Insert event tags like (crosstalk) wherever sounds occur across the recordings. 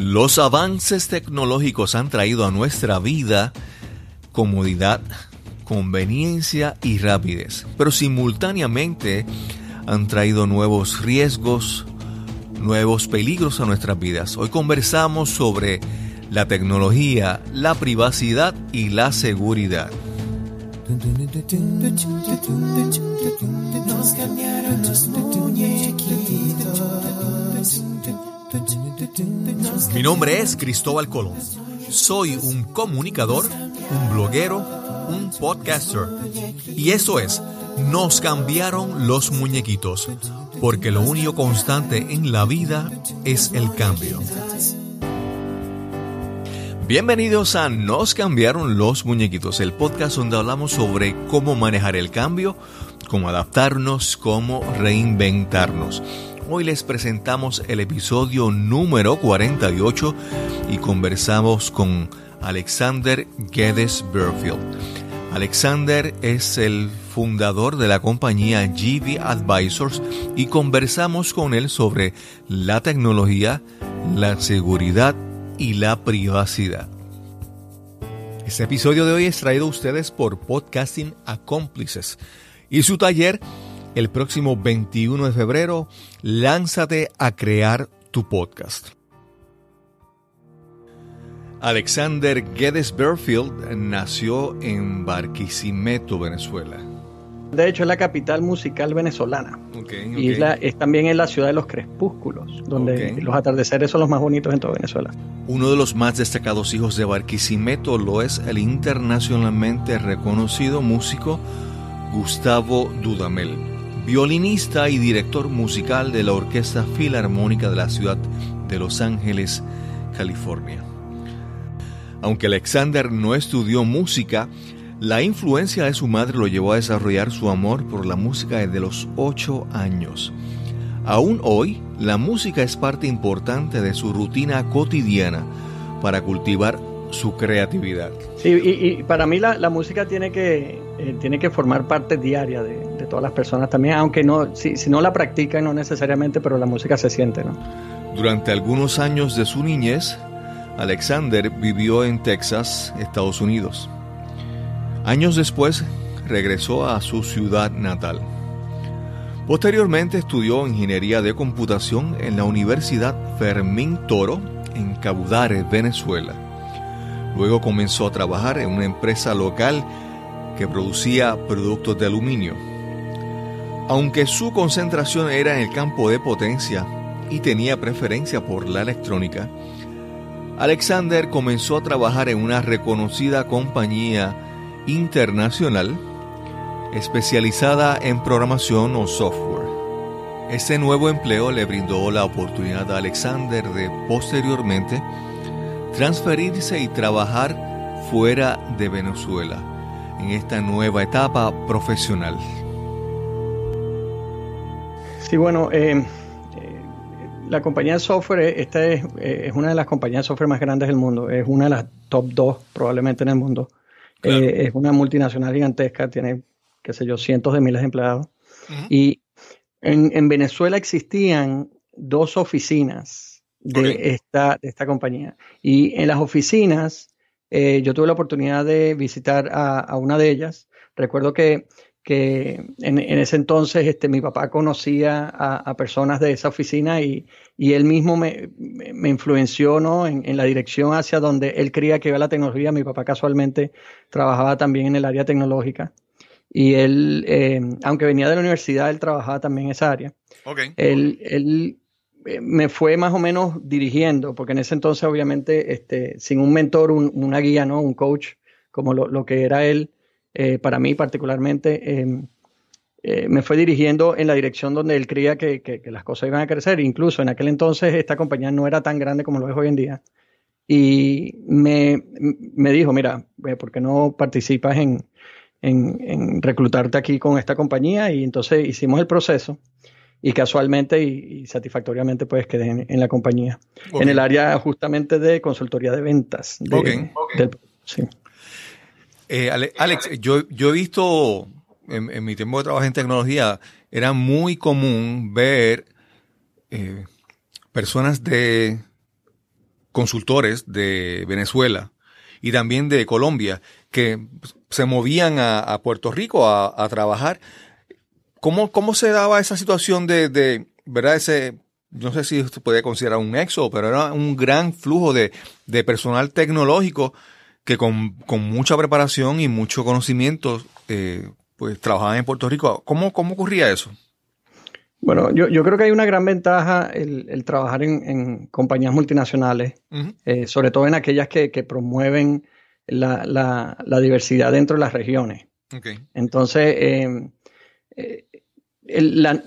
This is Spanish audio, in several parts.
Los avances tecnológicos han traído a nuestra vida comodidad, conveniencia y rapidez, pero simultáneamente han traído nuevos riesgos, nuevos peligros a nuestras vidas. Hoy conversamos sobre la tecnología, la privacidad y la seguridad. Mi nombre es Cristóbal Colón. Soy un comunicador, un bloguero, un podcaster. Y eso es, nos cambiaron los muñequitos, porque lo único constante en la vida es el cambio. Bienvenidos a Nos cambiaron los muñequitos, el podcast donde hablamos sobre cómo manejar el cambio, cómo adaptarnos, cómo reinventarnos. Hoy les presentamos el episodio número 48 y conversamos con Alexander Geddes Burfield. Alexander es el fundador de la compañía GV Advisors y conversamos con él sobre la tecnología, la seguridad y la privacidad. Este episodio de hoy es traído a ustedes por Podcasting Accomplices y su taller el próximo 21 de febrero, lánzate a crear tu podcast. Alexander Geddes Burfield nació en Barquisimeto, Venezuela. De hecho, es la capital musical venezolana. Y es, también en la ciudad de los crepúsculos, donde los atardeceres son los más bonitos en toda Venezuela. Uno de los más destacados hijos de Barquisimeto lo es el internacionalmente reconocido músico Gustavo Dudamel violinista y director musical de la Orquesta Filarmónica de la ciudad de Los Ángeles, California. Aunque Alexander no estudió música, la influencia de su madre lo llevó a desarrollar su amor por la música desde los ocho años. Aún hoy, la música es parte importante de su rutina cotidiana para cultivar su creatividad. Sí, y, para mí la, música tiene que, eh, tiene que formar parte diaria de, todas las personas también, aunque no, si, no la practican, no necesariamente, pero la música se siente, ¿no? Durante algunos años de su niñez, Alexander vivió en Texas, Estados Unidos. Años después, regresó a su ciudad natal. Posteriormente estudió ingeniería de computación en la Universidad Fermín Toro en Cabudare, Venezuela. Luego comenzó a trabajar en una empresa local que producía productos de aluminio. Aunque su concentración era en el campo de potencia y tenía preferencia por la electrónica, Alexander comenzó a trabajar en una reconocida compañía internacional especializada en programación o software. Este nuevo empleo le brindó la oportunidad a Alexander de posteriormente transferirse y trabajar fuera de Venezuela en esta nueva etapa profesional. Sí, bueno, eh, eh, la compañía de software, eh, esta es, es, una de las compañías de software más grandes del mundo, es una de las top 2 probablemente en el mundo. es una multinacional gigantesca, tiene, qué sé yo, cientos de miles de empleados. Y en, en, Venezuela existían dos oficinas de, esta, de esta compañía. Y en las oficinas, yo tuve la oportunidad de visitar a, a una de ellas. Recuerdo que que en, ese entonces este, mi papá conocía a, personas de esa oficina y, él mismo me, influenció ¿no? en, la dirección hacia donde él creía que iba la tecnología. Mi papá casualmente trabajaba también en el área tecnológica y él, eh, aunque venía de la universidad, él trabajaba también en esa área. Él, él eh, me fue más o menos dirigiendo, porque en ese entonces obviamente este, sin un mentor, una guía, ¿no? un coach, como lo, lo que era él, eh, para mí particularmente, em, eh, me fue dirigiendo en la dirección donde él creía que, las cosas iban a crecer. Incluso en aquel entonces esta compañía no era tan grande como lo es hoy en día. Y me, dijo, mira, eh, ¿por qué no participas en, reclutarte aquí con esta compañía? Y entonces hicimos el proceso y casualmente y, satisfactoriamente pues quedé en, la compañía, en el área justamente de consultoría de ventas. sí. Eh, Alex, yo, yo he visto en, mi tiempo de trabajo en tecnología, era muy común ver eh, personas de consultores de Venezuela y también de Colombia que se movían a, Puerto Rico a, trabajar. ¿Cómo, ¿Cómo, se daba esa situación de, de, verdad, ese, no sé si se puede considerar un éxodo, pero era un gran flujo de, de personal tecnológico que con, con, mucha preparación y mucho conocimiento, eh, pues trabajaban en Puerto Rico. ¿Cómo, cómo ocurría eso? Bueno, yo, yo, creo que hay una gran ventaja el, el trabajar en, en, compañías multinacionales, eh, sobre todo en aquellas que, que promueven la, la, la, diversidad dentro de las regiones. Okay. Entonces, eh, eh el, la,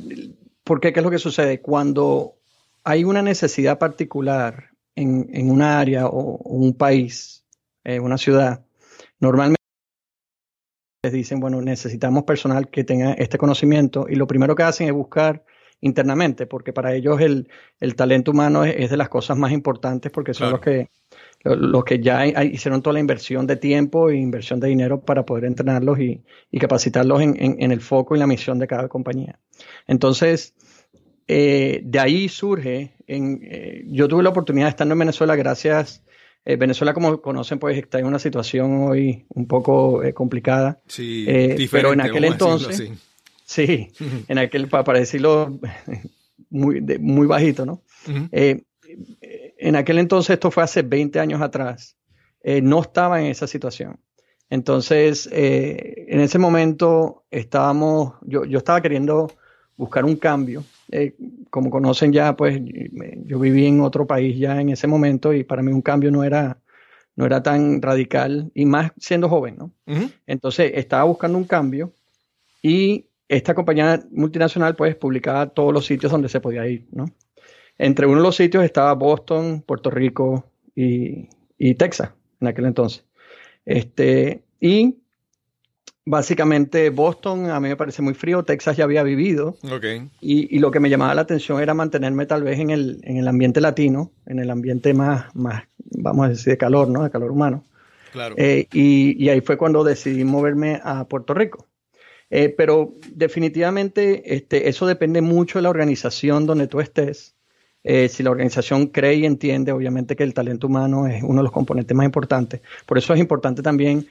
¿por qué? ¿Qué es lo que sucede? Cuando hay una necesidad particular en, en una área o, un país, eh, una ciudad, normalmente les dicen, bueno, necesitamos personal que tenga este conocimiento y lo primero que hacen es buscar internamente, porque para ellos el, el talento humano es, de las cosas más importantes porque son los que los que ya hicieron toda la inversión de tiempo e inversión de dinero para poder entrenarlos y, y capacitarlos en, en, el foco y la misión de cada compañía. Entonces, eh, de ahí surge, en, eh, yo tuve la oportunidad de estar en Venezuela gracias eh, Venezuela, como conocen, pues está en una situación hoy un poco complicada. Sí, pero en aquel entonces, sí, (laughs) en aquel, para decirlo muy, muy bajito, ¿no? En aquel entonces, esto fue hace 20 años atrás, no estaba en esa situación. Entonces, en ese momento estábamos, yo, yo estaba queriendo buscar un cambio eh, como conocen ya, pues yo viví en otro país ya en ese momento y para mí un cambio no era, no era tan radical y más siendo joven, ¿no? Entonces estaba buscando un cambio y esta compañía multinacional pues publicaba todos los sitios donde se podía ir, ¿no? Entre uno de los sitios estaba Boston, Puerto Rico y, y Texas en aquel entonces. Este, y Básicamente Boston a mí me parece muy frío, Texas ya había vivido. Y, lo que me llamaba la atención era mantenerme tal vez en el, en el ambiente latino, en el ambiente más, más, vamos a decir, de calor, ¿no? De calor humano. Claro. Eh, y, ahí fue cuando decidí moverme a Puerto Rico. Eh, pero definitivamente este, eso depende mucho de la organización donde tú estés. Eh, si la organización cree y entiende, obviamente que el talento humano es uno de los componentes más importantes. Por eso es importante también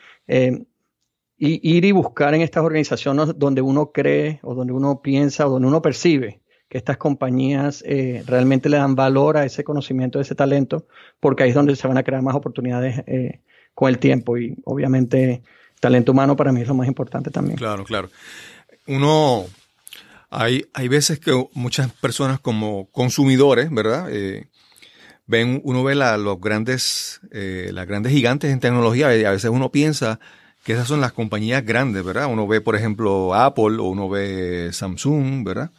y ir y buscar en estas organizaciones donde uno cree o donde uno piensa o donde uno percibe que estas compañías eh, realmente le dan valor a ese conocimiento, a ese talento, porque ahí es donde se van a crear más oportunidades eh, con el tiempo y obviamente talento humano para mí es lo más importante también. Claro, claro. Uno, hay, hay veces que muchas personas como consumidores, ¿verdad? Eh, ven, uno ve los grandes, las grandes gigantes en tecnología y a veces uno piensa que esas son las compañías grandes, ¿verdad? Uno ve, por ejemplo, Apple o uno ve Samsung, ¿verdad?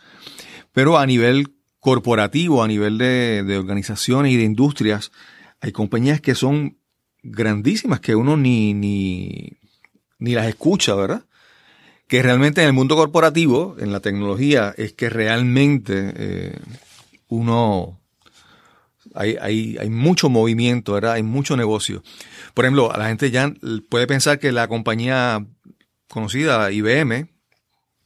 Pero a nivel corporativo, a nivel de, de organizaciones y de industrias, hay compañías que son grandísimas que uno ni, ni, ni las escucha, ¿verdad? Que realmente en el mundo corporativo, en la tecnología, es que realmente eh, uno hay, hay, hay mucho movimiento, ¿verdad? Hay mucho negocio. Por ejemplo, la gente ya puede pensar que la compañía conocida, IBM,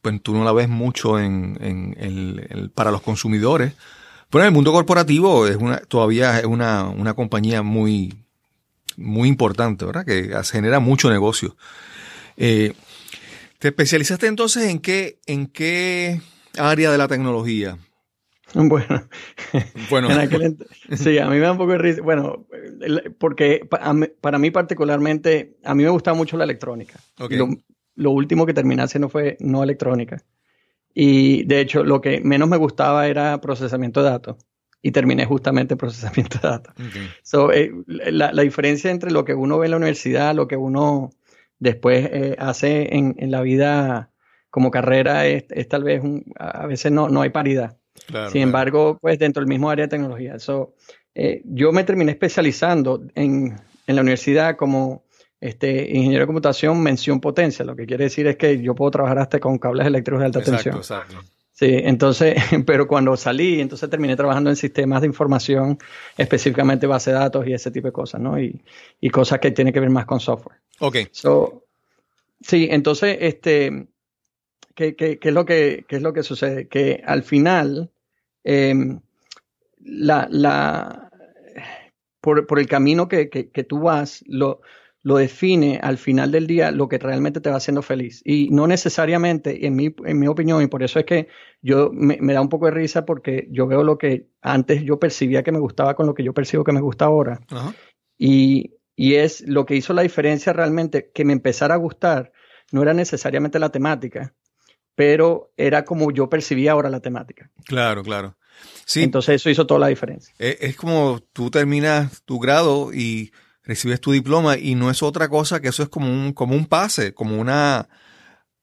pues tú no la ves mucho en, en, para los consumidores. Pero en el mundo corporativo es una, todavía es una, una compañía muy, muy importante, ¿verdad? Que genera mucho negocio. Eh, ¿Te especializaste entonces en qué, en qué área de la tecnología? Bueno, bueno. (laughs) sí, a mí me da un poco de risa. Bueno, porque para mí particularmente, a mí me gusta mucho la electrónica. Lo, último que terminé haciendo fue no electrónica. Y de hecho, lo que menos me gustaba era procesamiento de datos. Y terminé justamente procesamiento de datos. Eh, la, diferencia entre lo que uno ve en la universidad, lo que uno después eh, hace en, la vida como carrera, es, tal vez, a veces no, no hay paridad. Sin embargo, pues dentro del mismo área de tecnología. eso eh, yo me terminé especializando en, en, la universidad como este, ingeniero de computación mención potencia, lo que quiere decir es que yo puedo trabajar hasta con cables eléctricos de alta tensión. Exacto. Sí, entonces, (laughs) pero cuando salí, entonces terminé trabajando en sistemas de información, específicamente base de datos y ese tipo de cosas, ¿no? Y, y cosas que tienen que ver más con software. Ok. sí, entonces, este, ¿qué, qué, qué es lo que, qué es lo que sucede? Que al final, Em, la, por, por el camino que, que, que, tú vas, lo, lo define al final del día lo que realmente te va haciendo feliz. Y no necesariamente, en mi, en mi opinión, y por eso es que yo me, da un poco de risa porque yo veo lo que antes yo percibía que me gustaba con lo que yo percibo que me gusta ahora. Y, y es lo que hizo la diferencia realmente, que me empezara a gustar, no era necesariamente la temática, pero era como yo percibía ahora la temática. Claro, claro. Sí. Entonces eso hizo toda la diferencia. Es, es como tú terminas tu grado y recibes tu diploma y no es otra cosa que eso es como un, como un pase, como una,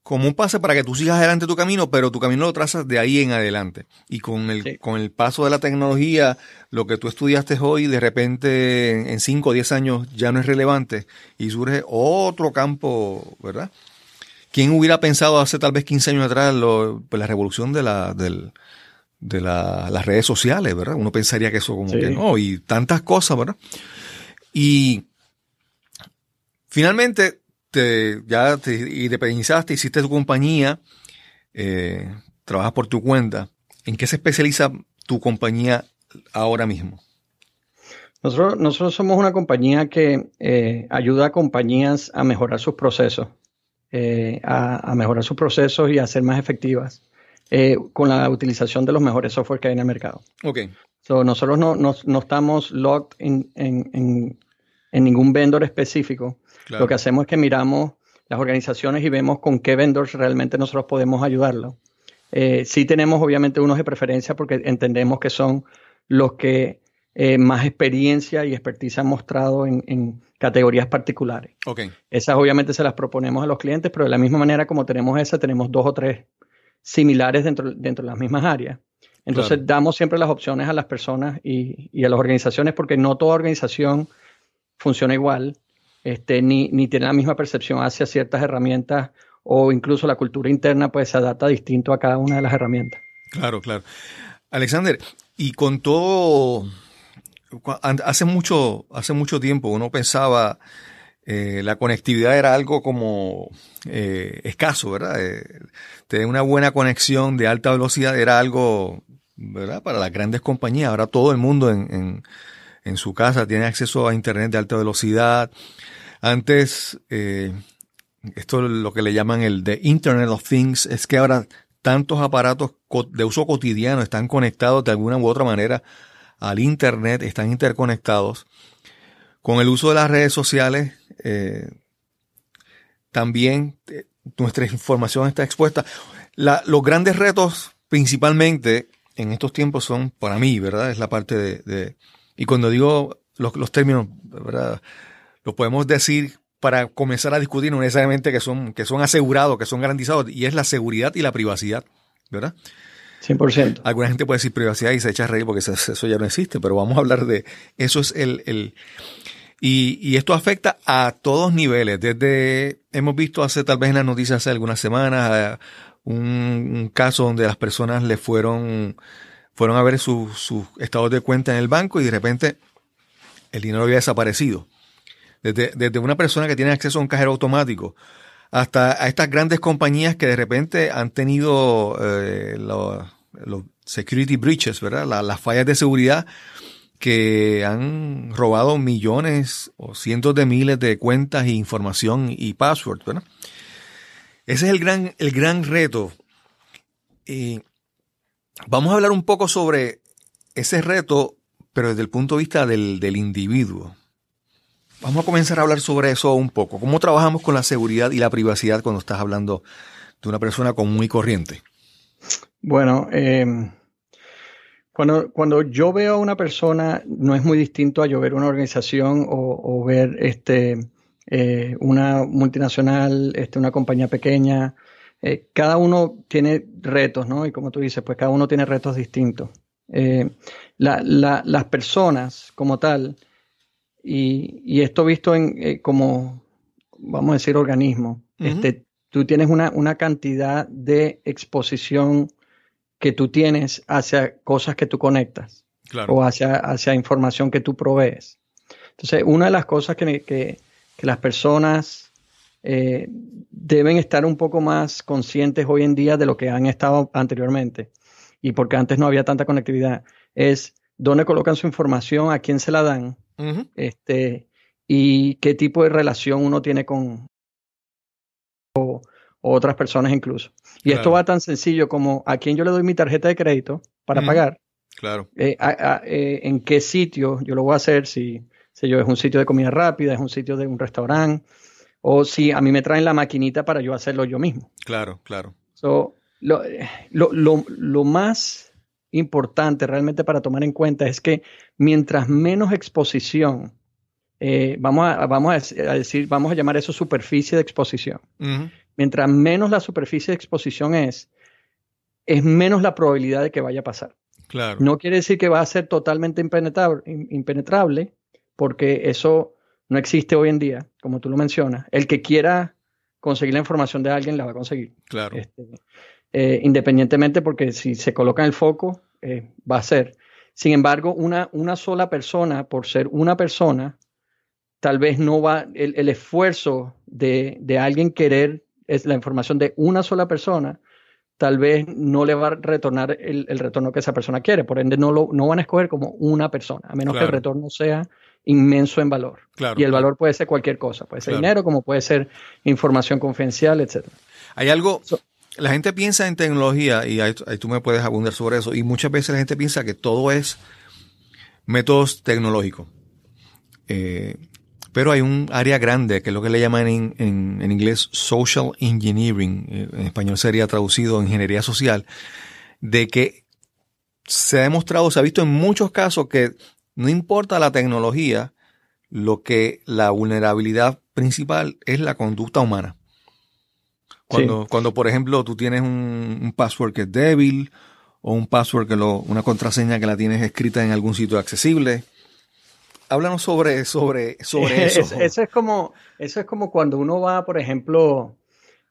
como un pase para que tú sigas adelante tu camino, pero tu camino lo trazas de ahí en adelante. Y con el, con el paso de la tecnología, lo que tú estudiaste hoy, de repente en 5 o 10 años ya no es relevante y surge otro campo, ¿verdad? ¿Quién hubiera pensado hace tal vez 15 años atrás lo, pues la revolución de, la, del, de la, las redes sociales, ¿verdad? Uno pensaría que eso como que no, y tantas cosas, ¿verdad? Y finalmente te, ya te independizaste, hiciste tu compañía, eh, trabajas por tu cuenta. ¿En qué se especializa tu compañía ahora mismo? Nosotros, nosotros somos una compañía que eh, ayuda a compañías a mejorar sus procesos, eh, a, mejorar sus procesos y a ser más efectivas con la utilización de los mejores software que hay en el mercado. Ok. nosotros no, no, estamos locked en, en ningún vendor específico. Lo que hacemos es que miramos las organizaciones y vemos con qué vendors realmente nosotros podemos ayudarlo. Eh, sí tenemos obviamente unos de preferencia porque entendemos que son los que eh, más experiencia y expertise han mostrado en, categorías particulares. Okay. Esas obviamente se las proponemos a los clientes, pero de la misma manera como tenemos esa, tenemos dos o tres similares dentro, dentro de las mismas áreas. Entonces damos siempre las opciones a las personas y, y, a las organizaciones porque no toda organización funciona igual, este, ni, ni tiene la misma percepción hacia ciertas herramientas o incluso la cultura interna pues se adapta distinto a cada una de las herramientas. Claro, claro. Alexander, y con todo, hace mucho, hace mucho tiempo uno pensaba eh, la conectividad era algo como eh, escaso, ¿verdad? Eh, tener una buena conexión de alta velocidad era algo, ¿verdad? Para las grandes compañías. Ahora todo el mundo en su casa, tiene acceso a Internet de alta velocidad. Antes, eh, esto es lo que le llaman el de Internet of Things, es que ahora tantos aparatos de uso cotidiano están conectados de alguna u otra manera al Internet, están interconectados. Con el uso de las redes sociales, eh, también eh, nuestra información está expuesta. los grandes retos, principalmente en estos tiempos, son para mí, ¿verdad? Es la parte de y cuando digo los, términos, ¿verdad? Los podemos decir para comenzar a discutir, no necesariamente que son, que son asegurados, que son garantizados, y es la seguridad y la privacidad, ¿verdad? 100%. Alguna gente puede decir privacidad y se echa a reír porque eso, ya no existe, pero vamos a hablar de eso es el... el y, y, esto afecta a todos niveles. Desde, hemos visto hace tal vez en las noticias hace algunas semanas un, un caso donde las personas le fueron fueron a ver sus estados de cuenta en el banco y de repente el dinero había desaparecido. Desde, una persona que tiene acceso a un cajero automático hasta a estas grandes compañías que de repente han tenido eh, los, security breaches, ¿verdad? las fallas de seguridad que han robado millones o cientos de miles de cuentas e información y passwords, ¿verdad? Ese es el gran, el gran reto. Y Vamos a hablar un poco sobre ese reto, pero desde el punto de vista del, individuo. Vamos a comenzar a hablar sobre eso un poco. ¿Cómo trabajamos con la seguridad y la privacidad cuando estás hablando de una persona común y corriente? Bueno, em, cuando, cuando yo veo a una persona, no es muy distinto a yo ver una organización o, ver este, eh, una multinacional, este, una compañía pequeña. Eh, cada uno tiene retos, ¿no? Y como tú dices, pues cada uno tiene retos distintos. Eh, las personas como tal, y, esto visto en eh, como, vamos a decir, organismo, este, tú tienes una, una cantidad de exposición que tú tienes hacia cosas que tú conectas o hacia, hacia información que tú provees. Entonces, una de las cosas que, que, que las personas eh, deben estar un poco más conscientes hoy en día de lo que han estado anteriormente. Y porque antes no había tanta conectividad, es dónde colocan su información, a quién se la dan este, y qué tipo de relación uno tiene con o, otras personas incluso. Y esto va tan sencillo como a quién yo le doy mi tarjeta de crédito para pagar. Claro. Eh, eh, en qué sitio yo lo voy a hacer, si, si yo es un sitio de comida rápida, es un sitio de un restaurante, o si a mí me traen la maquinita para yo hacerlo yo mismo. Claro, claro. So, lo, lo, lo, más importante realmente para tomar en cuenta es que mientras menos exposición, eh, vamos, a, vamos a decir, vamos a llamar eso superficie de exposición. Mientras menos la superficie de exposición es, es menos la probabilidad de que vaya a pasar. Claro. No quiere decir que va a ser totalmente impenetrable, impenetrable, porque eso no existe hoy en día, como tú lo mencionas. El que quiera conseguir la información de alguien la va a conseguir. Claro. Este, eh, independientemente, porque si se coloca en el foco, eh, va a ser. Sin embargo, una, una sola persona, por ser una persona, tal vez no va, el, esfuerzo de, de, alguien querer es la información de una sola persona, tal vez no le va a retornar el, retorno que esa persona quiere. Por ende, no, lo, no van a escoger como una persona, a menos que el retorno sea inmenso en valor. y el valor puede ser cualquier cosa, puede ser dinero, como puede ser información confidencial, etc. Hay algo, la gente piensa en tecnología, y ahí, tú me puedes abundar sobre eso, y muchas veces la gente piensa que todo es métodos tecnológicos. Eh, pero hay un área grande, que es lo que le llaman en, en, inglés social engineering, eh, en español sería traducido ingeniería social, de que se ha demostrado, se ha visto en muchos casos que no importa la tecnología, lo que la vulnerabilidad principal es la conducta humana. Cuando, cuando por ejemplo, tú tienes un, password que es débil o un password que lo, una contraseña que la tienes escrita en algún sitio accesible. Háblanos sobre, sobre, sobre (laughs) eso. eso, es como, eso es como cuando uno va, por ejemplo,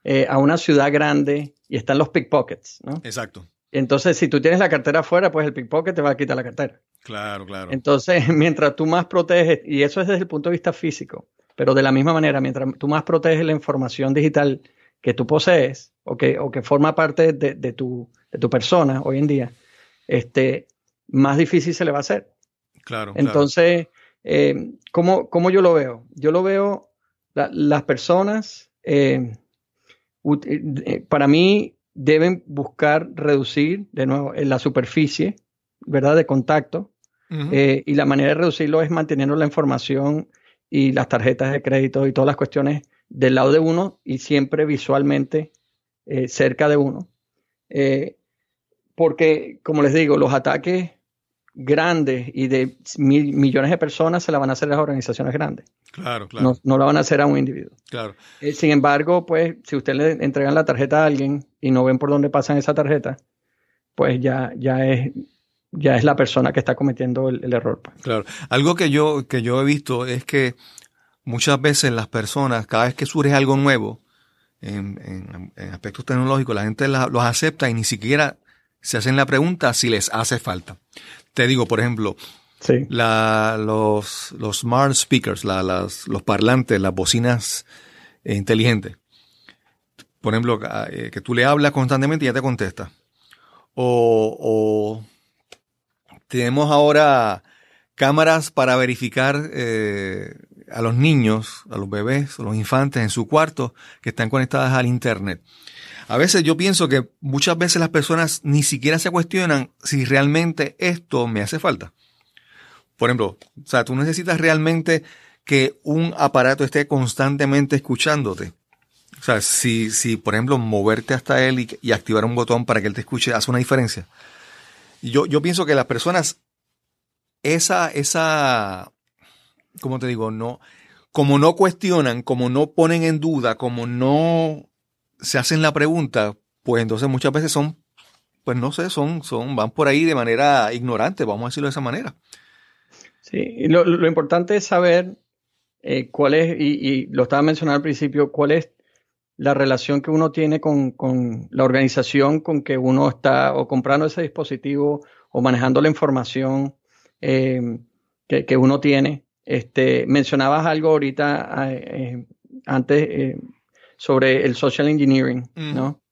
eh, a una ciudad grande y están los pickpockets, ¿no? Exacto. Entonces, si tú tienes la cartera afuera, pues el pickpocket te va a quitar la cartera. Claro, claro. Entonces, (laughs) mientras tú más proteges, y eso es desde el punto de vista físico, pero de la misma manera, mientras tú más proteges la información digital que tú posees o que, o que forma parte de, tu, de tu persona hoy en día, este, más difícil se le va a hacer. Claro. Entonces, eh, ¿cómo, yo lo veo? Yo lo veo, las personas, eh, eh, para mí, deben buscar reducir de nuevo la superficie, ¿verdad?, de contacto. y la manera de reducirlo es manteniendo la información y las tarjetas de crédito y todas las cuestiones del lado de uno y siempre visualmente eh, cerca de uno. Eh, porque, como les digo, los ataques grandes y de millones de personas se la van a hacer las organizaciones grandes. Claro, claro. No, la van a hacer a un individuo. Claro. Eh, sin embargo, pues, si usted le entregan la tarjeta a alguien y no ven por dónde pasan esa tarjeta, pues ya, ya es ya es la persona que está cometiendo el, el error. Pues. Claro. Algo que yo, que yo he visto es que muchas veces las personas, cada vez que surge algo nuevo en, aspectos tecnológicos, la gente los acepta y ni siquiera se hacen la pregunta si les hace falta. Te digo, por ejemplo, los, los smart speakers, los parlantes, las bocinas inteligentes. Por ejemplo, eh, que tú le hablas constantemente y ya te contesta. O, o tenemos ahora cámaras para verificar eh, a los niños, a los bebés, a los infantes en su cuarto que están conectadas al Internet. A veces yo pienso que muchas veces las personas ni siquiera se cuestionan si realmente esto me hace falta. Por ejemplo, o sea, tú necesitas realmente que un aparato esté constantemente escuchándote. O sea, si, si por ejemplo, moverte hasta él y, activar un botón para que él te escuche hace una diferencia. Yo, yo pienso que las personas, esa, esa, como te digo, no, como no cuestionan, como no ponen en duda, como no se hacen la pregunta, pues entonces muchas veces son, pues no sé, son, son, van por ahí de manera ignorante, vamos a decirlo de esa manera. Sí, lo, lo importante es saber eh, cuál es, y, lo estaba mencionando al principio, cuál es la relación que uno tiene con, con, la organización con que uno está o comprando ese dispositivo o manejando la información eh, que, que, uno tiene. Este, mencionabas algo ahorita eh, antes sobre el social engineering, ¿no?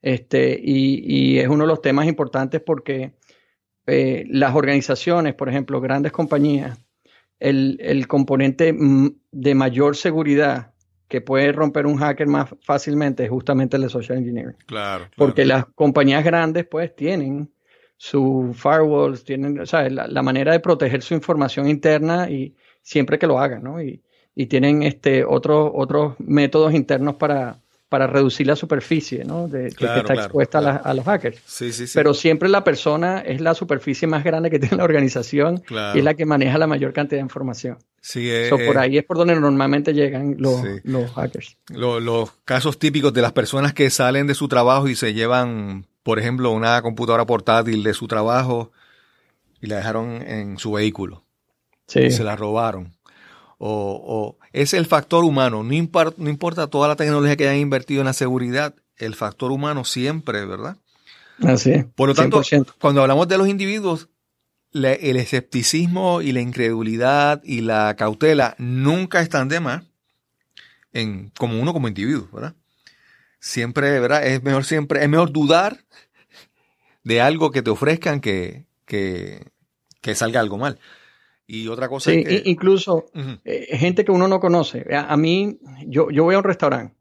Este, y, es uno de los temas importantes porque eh, las organizaciones, por ejemplo, grandes compañías, el, el componente de mayor seguridad que puede romper un hacker más fácilmente es justamente el de social engineering. Claro. Porque las compañías grandes pues tienen sus firewalls, tienen, o sea, la, manera de proteger su información interna y siempre que lo hagan, ¿no? Y, y tienen este otros otros métodos internos para, para reducir la superficie ¿no? de, que está expuesta A, los hackers. Sí, sí, sí. Pero siempre la persona es la superficie más grande que (laughs) tiene la organización y es la que maneja la mayor cantidad de información. Sí, eh, por ahí es por donde normalmente llegan los, los hackers. los casos típicos de las personas que salen de su trabajo y se llevan, por ejemplo, una computadora portátil de su trabajo y la dejaron en su vehículo. Sí. Y se la robaron. O, es el factor humano, no, importa, no importa toda la tecnología que hayan invertido en la seguridad, el factor humano siempre, ¿verdad? Así es. Por lo tanto, cuando hablamos de los individuos, el escepticismo y la incredulidad y la cautela nunca están de más en, como uno como individuo, ¿verdad? Siempre, ¿verdad? Es mejor siempre, es mejor dudar de algo que te ofrezcan que, que, salga algo mal. Y otra cosa es que, incluso eh, gente que uno no conoce. A, mí, yo, yo voy a un restaurante.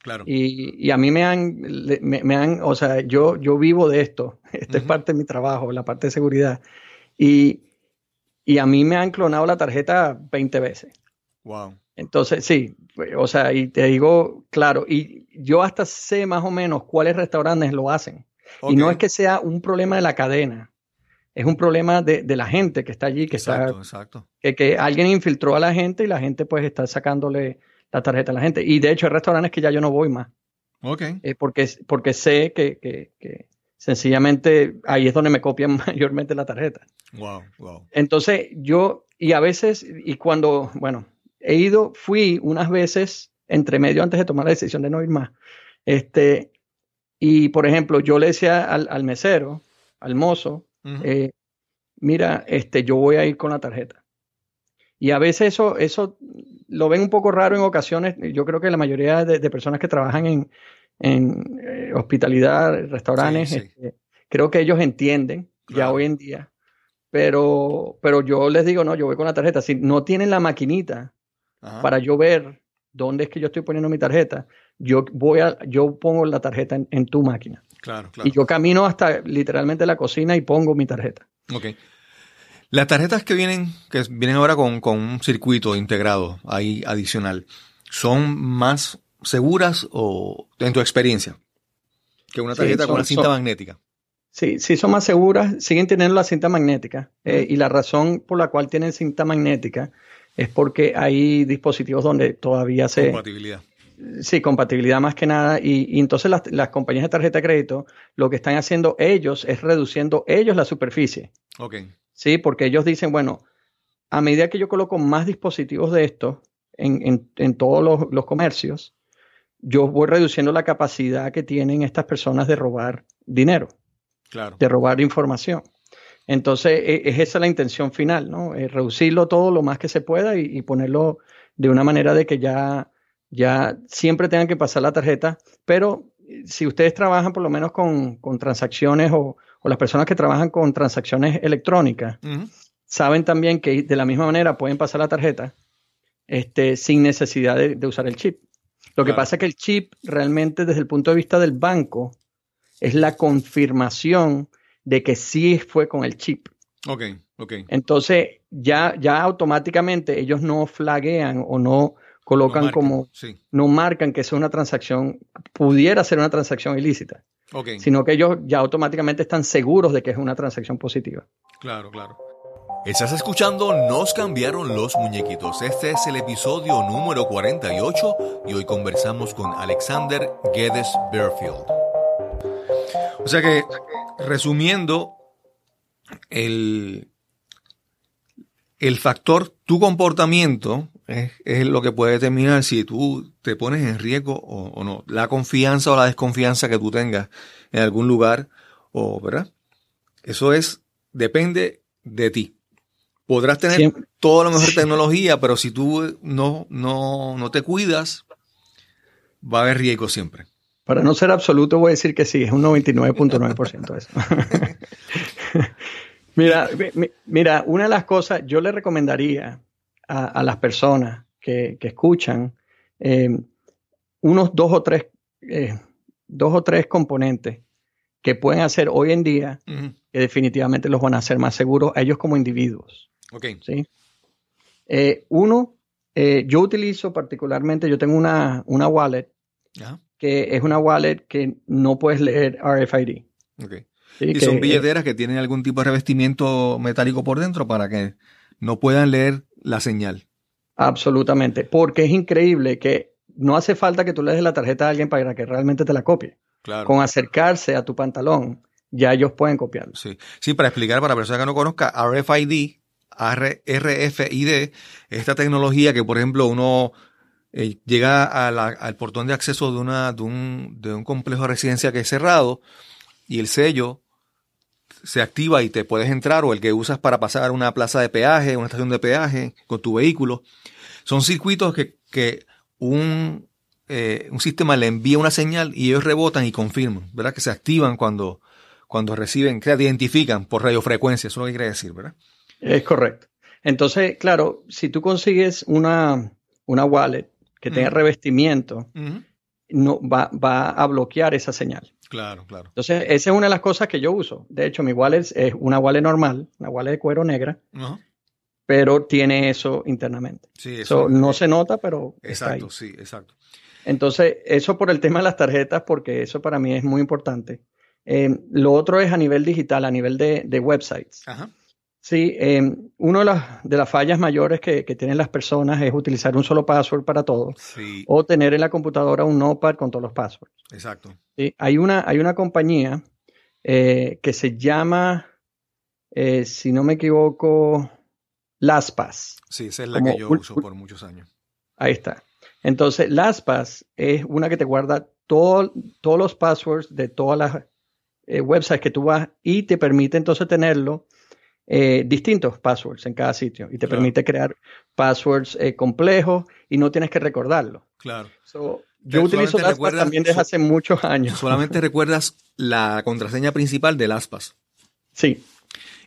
Claro. Y, a mí me han, me, han, o sea, yo, yo vivo de esto. (laughs) Esta es parte de mi trabajo, la parte de seguridad. Y, a mí me han clonado la tarjeta 20 veces. Wow. Entonces, sí, o sea, y te digo, claro, y yo hasta sé más o menos cuáles restaurantes lo hacen. Y no es que sea un problema de la cadena, es un problema de, la gente que está allí, que está, exacto. Que, que, alguien infiltró a la gente y la gente pues está sacándole la tarjeta a la gente. Y de hecho hay restaurantes que ya yo no voy más. Ok. Eh, porque, porque sé que, que, Sencillamente ahí es donde me copian (laughs) mayormente la tarjeta. Wow, wow. Entonces yo, y a veces, y cuando, bueno, he ido, fui unas veces entre medio antes de tomar la decisión de no ir más. Este, y por ejemplo, yo le decía al, mesero, al mozo, eh, mira, este, yo voy a ir con la tarjeta. Y a veces eso, eso lo ven un poco raro en ocasiones. Yo creo que la mayoría de personas que trabajan en, en eh, hospitalidad, restaurantes. Este, creo que ellos entienden ya hoy en día. Pero, pero yo les digo, no, yo voy con la tarjeta. Si no tienen la maquinita para yo ver dónde es que yo estoy poniendo mi tarjeta, yo voy a, yo pongo la tarjeta en, tu máquina. Claro, claro. Y yo camino hasta literalmente la cocina y pongo mi tarjeta. Ok. Las tarjetas que vienen, que vienen ahora con, con un circuito integrado ahí adicional, son más seguras o en tu experiencia que una tarjeta con una cinta magnética? Sí, sí son más seguras, siguen teniendo la cinta magnética eh, y la razón por la cual tienen cinta magnética es porque hay dispositivos donde todavía se... Compatibilidad. Sí, compatibilidad más que nada. Y, entonces las, las, compañías de tarjeta de crédito lo que están haciendo ellos es reduciendo ellos la superficie. Ok. Sí, porque ellos dicen, bueno, a medida que yo coloco más dispositivos de estos en, en, en todos los, los comercios, yo voy reduciendo la capacidad que tienen estas personas de robar dinero, claro. de robar información. Entonces, e, es esa la intención final, ¿no? Es reducirlo todo lo más que se pueda y, ponerlo de una manera de que ya, ya siempre tengan que pasar la tarjeta, pero si ustedes trabajan por lo menos con, transacciones o, las personas que trabajan con transacciones electrónicas, saben también que de la misma manera pueden pasar la tarjeta este, sin necesidad de usar el chip. Lo que pasa es que el chip realmente desde el punto de vista del banco es la confirmación de que sí fue con el chip. Ok, ok. Entonces ya, ya automáticamente ellos no flaguean o no colocan como, no marcan que es una transacción, pudiera ser una transacción ilícita. Okay. Sino que ellos ya automáticamente están seguros de que es una transacción positiva. Claro, claro. Estás escuchando Nos cambiaron los muñequitos. Este es el episodio número 48 y hoy conversamos con Alexander Geddes Bearfield. O sea que, resumiendo, el, el factor tu comportamiento es, lo que puede determinar si tú te pones en riesgo o, o, no. La confianza o la desconfianza que tú tengas en algún lugar, o, ¿verdad? Eso es, depende de ti. Podrás tener toda la mejor tecnología, pero si tú no, no, no te cuidas, va a haber riesgo siempre. Para no ser absoluto, voy a decir que sí, es un 99.9% eso. (laughs) (laughs) mira, mira, una de las cosas, yo le recomendaría a, las personas que, escuchan eh, unos dos o tres, eh, dos o tres componentes que pueden hacer hoy en día que definitivamente los van a hacer más seguros a ellos como individuos. Okay. ¿sí? uno, yo utilizo particularmente, yo tengo una, una wallet que es una wallet que no puedes leer RFID. Okay. y son billeteras que tienen algún tipo de revestimiento metálico por dentro para que no puedan leer la señal. Absolutamente, porque es increíble que no hace falta que tú le des la tarjeta a alguien para que realmente te la copie. Claro. Con acercarse a tu pantalón, ya ellos pueden copiarlo. Sí, sí para explicar para personas que no conozcan, RFID, RFID, esta tecnología que, por ejemplo, uno eh, llega al portón de acceso de, una, de, un, de un complejo de residencia que es cerrado y el sello se activa y te puedes entrar o el que usas para pasar una plaza de peaje, una estación de peaje con tu vehículo. Son circuitos que, que un, eh, un sistema le envía una señal y ellos rebotan y confirman, ¿verdad? Que se activan cuando, cuando reciben, que se identifican por radiofrecuencia, eso es lo que quiere decir, ¿verdad? Es correcto. Entonces, claro, si tú consigues una, una wallet que tenga revestimiento, no, va, va a bloquear esa señal. Claro, claro. Entonces, esa es una de las cosas que yo uso. De hecho, mi wallet es una wallet normal, una wallet de cuero negra, pero tiene eso internamente. Sí, eso no se nota, pero. Exacto, sí, exacto. Entonces, eso por el tema de las tarjetas, porque eso para mí es muy importante. Eh, lo otro es a nivel digital, a nivel de, de websites. Ajá. Sí, eh, una de las, de las fallas mayores que, tienen las personas es utilizar un solo password para todo o tener en la computadora un notepad con todos los passwords. Exacto. Sí, hay, una, hay una compañía eh, que se llama, eh, si no me equivoco, LastPass. Sí, esa es la que yo uso por muchos años. Ahí está. Entonces, LastPass es una que te guarda todos los passwords de todas las websites que tú vas y te permite entonces tenerlo eh, distintos passwords en cada sitio y te permite crear passwords eh, complejos y no tienes que recordarlo. Claro. yo utilizo LastPass también desde hace muchos años. Solamente (laughs) recuerdas la contraseña principal de LastPass. Sí.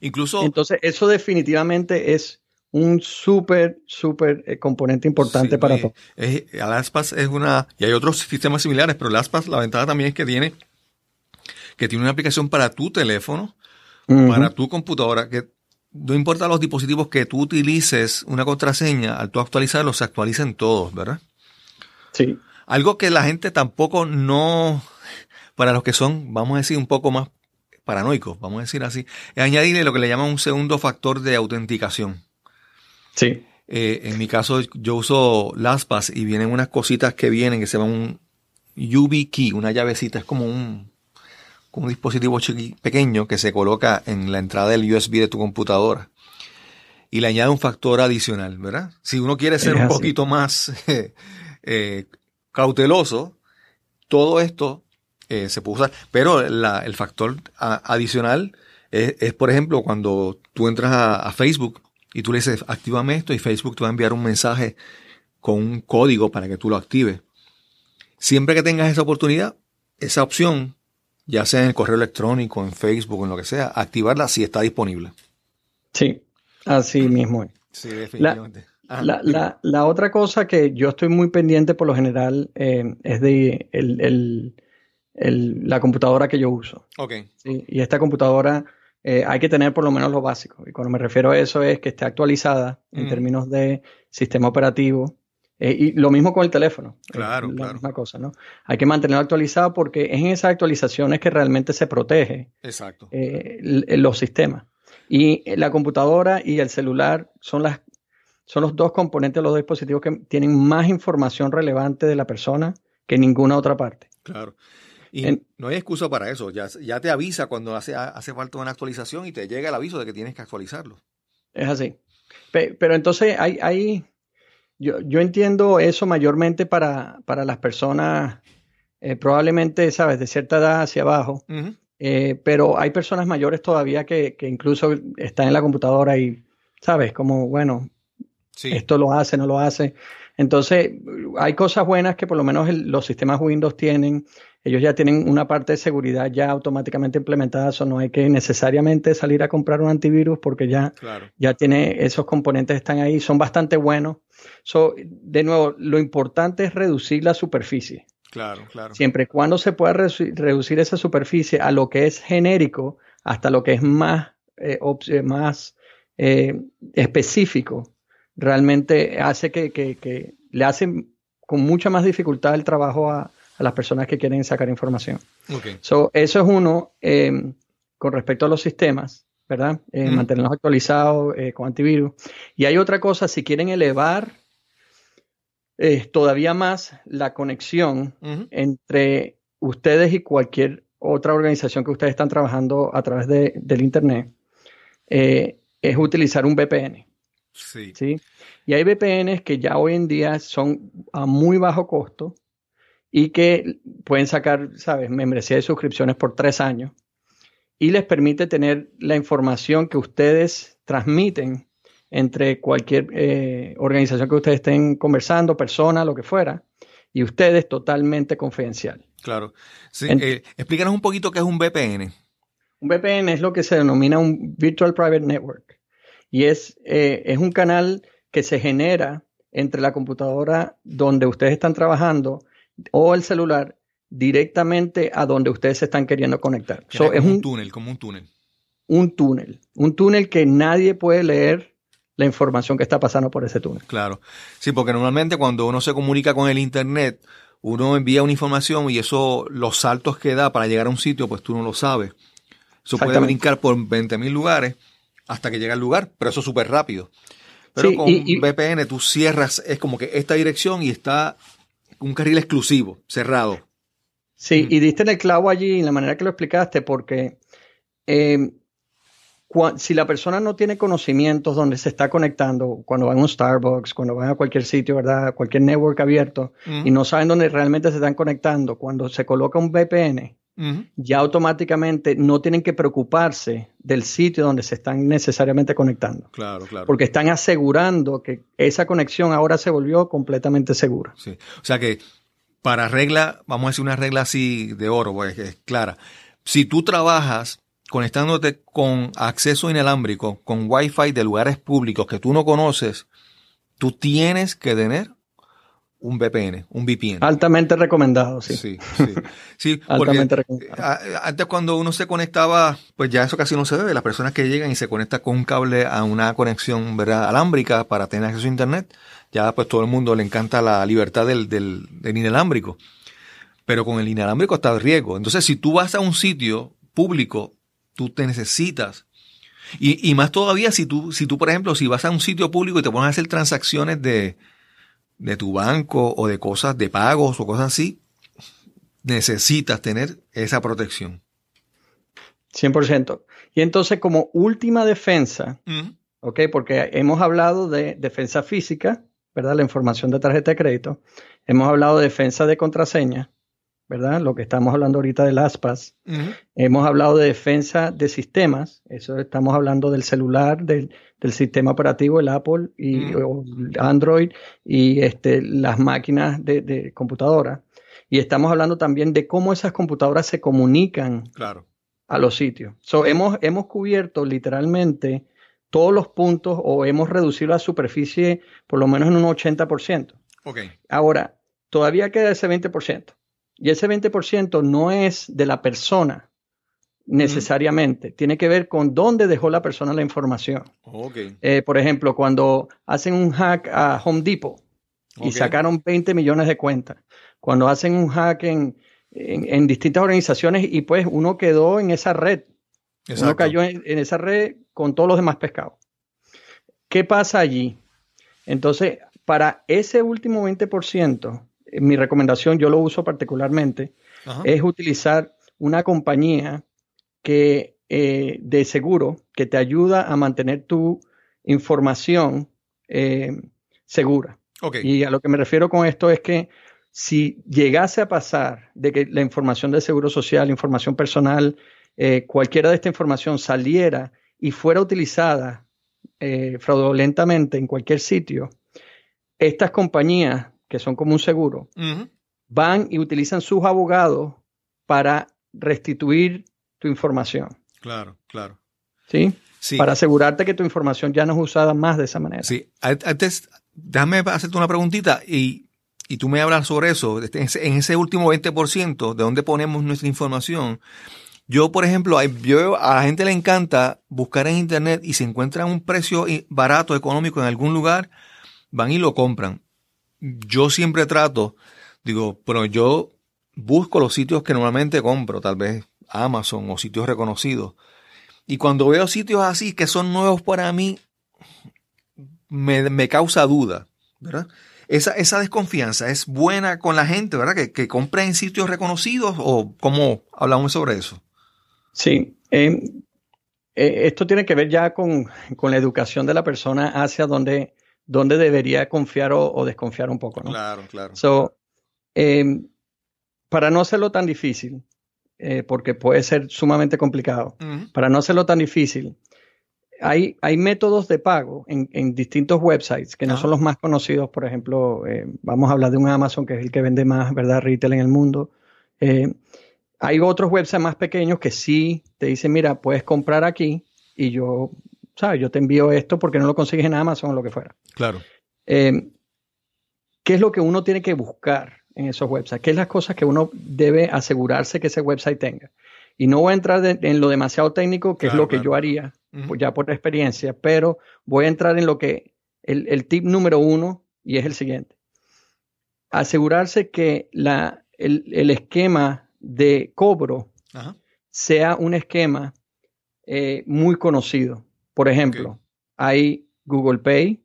Incluso. Entonces, eso definitivamente es un súper, súper eh, componente importante para todo. LastPass es una. Y hay otros sistemas similares, pero LastPass, la ventaja también es que tiene que tiene una aplicación para tu teléfono para tu computadora, que no importa los dispositivos que tú utilices una contraseña, al tú actualizarlos, se actualicen todos, ¿verdad? Sí. Algo que la gente tampoco no, para los que son, vamos a decir, un poco más paranoicos, vamos a decir así, es añadirle lo que le llaman un segundo factor de autenticación. Sí. Eh, en mi caso, yo uso LastPass y vienen unas cositas que vienen que se llaman un YubiKey, una llavecita, es como un, un dispositivo pequeño que se coloca en la entrada del USB de tu computadora y le añade un factor adicional, ¿verdad? Si uno quiere ser un poquito más (laughs) eh, cauteloso, todo esto eh, se puede usar, pero el factor adicional es, por ejemplo, cuando tú entras a, Facebook y tú le dices, activame esto y Facebook te va a enviar un mensaje con un código para que tú lo actives. Siempre que tengas esa oportunidad, esa opción ya sea en el correo electrónico, en Facebook, en lo que sea, activarla si está disponible. Sí, así mismo es. Sí, definitivamente. La, otra cosa que yo estoy muy pendiente por lo general eh, es de la computadora que yo uso. Ok. y esta computadora eh, hay que tener por lo menos lo básico. Y cuando me refiero a eso es que esté actualizada en términos de sistema operativo, eh, y lo mismo con el teléfono. Claro, la misma cosa, ¿no? Hay que mantenerlo actualizado porque es en esas actualizaciones que realmente se protege Exacto. Eh, los sistemas. Y la computadora y el celular son, las, son los dos componentes de los dispositivos que tienen más información relevante de la persona que ninguna otra parte. Claro. Y no hay excusa para eso. Ya, ya te avisa cuando hace, hace falta una actualización y te llega el aviso de que tienes que actualizarlo. Es así. Pero entonces hay, hay yo, yo entiendo eso mayormente para, para las personas, eh, probablemente, sabes, de cierta edad hacia abajo, eh, pero hay personas mayores todavía que, que, incluso están en la computadora y, sabes, como, bueno, esto lo hace, no lo hace. Entonces, hay cosas buenas que por lo menos los sistemas Windows tienen. Ellos ya tienen una parte de seguridad ya automáticamente implementada, eso no hay que necesariamente salir a comprar un antivirus porque ya, ya tiene esos componentes están ahí, son bastante buenos. So, de nuevo, lo importante es reducir la superficie. Claro, claro. Siempre y cuando se pueda reducir esa superficie a lo que es genérico, hasta lo que es más, eh, eh, más eh, específico, realmente hace que, le hacen con mucha más dificultad el trabajo a, las personas que quieren sacar información. eso es uno con respecto a los sistemas, ¿verdad? Mantenerlos actualizados con antivirus. Y hay otra cosa, si quieren elevar todavía más la conexión entre ustedes y cualquier otra organización que ustedes están trabajando a través de, del Internet, eh, es utilizar un VPN. Sí. sí. Y hay VPNs que ya hoy en día son a muy bajo costo y que pueden sacar, ¿sabes?, membresía de suscripciones por tres años y les permite tener la información que ustedes transmiten entre cualquier eh, organización que ustedes estén conversando, persona, lo que fuera, y ustedes totalmente confidencial. Claro. Eh, explícanos un poquito qué es un VPN. Un VPN es lo que se denomina un Virtual Private Network y es, eh, es un canal que se genera entre la computadora donde ustedes están trabajando o el celular directamente a donde ustedes se están queriendo conectar. es un túnel, como un túnel. Un túnel. Un túnel que nadie puede leer la información que está pasando por ese túnel. Claro. Sí, porque normalmente cuando uno se comunica con el Internet, uno envía una información y eso, los saltos que da para llegar a un sitio, pues tú no lo sabes. Eso puede brincar por 20.000 lugares hasta que llega al lugar, pero eso es súper rápido. Pero con VPN tú cierras, es como que esta dirección y está un carril exclusivo, cerrado. Sí, y diste en el clavo allí en la manera que lo explicaste, porque eh, si la persona no tiene conocimientos donde se está conectando, cuando van a un Starbucks, cuando van a cualquier sitio, ¿verdad? Cualquier network abierto y no saben dónde realmente se están conectando, cuando se coloca un VPN, ya automáticamente no tienen que preocuparse del sitio donde se están necesariamente conectando. Claro, claro. Porque están asegurando que esa conexión ahora se volvió completamente segura. Sí. O sea que para regla, vamos a decir una regla así de oro, pues es clara. Si tú trabajas conectándote con acceso inalámbrico, con Wi-Fi de lugares públicos que tú no conoces, tú tienes que tener un VPN, un VPN. Altamente recomendado, sí. Sí, sí. (laughs) Altamente recomendado. Antes cuando uno se conectaba, pues ya eso casi no se ve. Las personas que llegan y se conectan con un cable a una conexión ¿verdad? alámbrica para tener acceso a Internet, ya pues todo el mundo le encanta la libertad del, del, del inalámbrico. Pero con el inalámbrico está el riesgo. Entonces, si tú vas a un sitio público tú te necesitas. Y, más todavía si tú, si tú, por ejemplo, si vas a un sitio público y te pones a hacer transacciones de, de tu banco o de cosas de pagos o cosas así, necesitas tener esa protección. 100%. Y entonces como última defensa, ¿ok? Porque hemos hablado de defensa física, ¿verdad? La información de tarjeta de crédito. Hemos hablado de defensa de contraseña. ¿verdad? Lo que estamos hablando ahorita del ASPAS. Hemos hablado de defensa de sistemas, eso estamos hablando del celular, del, sistema operativo, el Apple y Android y este, las máquinas de, computadora. Y estamos hablando también de cómo esas computadoras se comunican a los sitios. hemos, hemos cubierto literalmente todos los puntos o hemos reducido la superficie por lo menos en un 80%. Okay. Ahora, todavía queda ese 20%. Y ese 20% no es de la persona necesariamente, tiene que ver con dónde dejó la persona la información. Eh, por ejemplo, cuando hacen un hack a Home Depot y sacaron 20 millones de cuentas, cuando hacen un hack en, en, distintas organizaciones y pues uno quedó en esa red, uno cayó en, en esa red con todos los demás pescados. ¿Qué pasa allí? Entonces, para ese último 20%, mi recomendación, yo lo uso particularmente, es utilizar una compañía que, eh, de seguro que te ayuda a mantener tu información eh, segura. Y a lo que me refiero con esto es que si llegase a pasar de que la información de seguro social, información personal, eh, cualquiera de esta información saliera y fuera utilizada fraudulentamente en cualquier sitio, estas compañías, que son como un seguro, van y utilizan sus abogados para restituir tu información. Claro, claro. ¿Sí? Sí. Para asegurarte que tu información ya no es usada más de esa manera. Sí. Antes, déjame hacerte una preguntita y, y tú me hablas sobre eso. En ese último 20%, de dónde ponemos nuestra información. Yo, por ejemplo, a la gente le encanta buscar en internet y se encuentra un precio barato, económico en algún lugar, van y lo compran. Yo siempre trato, digo, pero yo busco los sitios que normalmente compro, tal vez Amazon o sitios reconocidos. Y cuando veo sitios así que son nuevos para mí, me, causa duda, ¿verdad? Esa, desconfianza es buena con la gente, ¿verdad? Que, que compre en sitios reconocidos o cómo hablamos sobre eso. Sí, em, eh, esto tiene que ver ya con, la educación de la persona hacia donde, donde debería confiar o, desconfiar un poco, ¿no? Claro, claro. So, em, para no hacerlo tan difícil, eh, porque puede ser sumamente complicado, para no hacerlo tan difícil, hay, hay métodos de pago en, distintos websites que no son los más conocidos. Por ejemplo, eh, vamos a hablar de un Amazon, que es el que vende más, ¿verdad? Retail en el mundo. Eh, hay otros websites más pequeños que sí te dicen, mira, puedes comprar aquí y yo, ¿sabes? Yo te envío esto porque no lo consigues en Amazon o lo que fuera. Claro. ¿Qué es lo que uno tiene que buscar? en esos websites, qué es las cosas que uno debe asegurarse que ese website tenga. Y no voy a entrar en lo demasiado técnico, que es lo que yo haría, pues ya por experiencia, pero voy a entrar en lo que el, tip número uno, y es el siguiente. Asegurarse que la, el, esquema de cobro sea un esquema eh, muy conocido. Por ejemplo, hay Google Pay,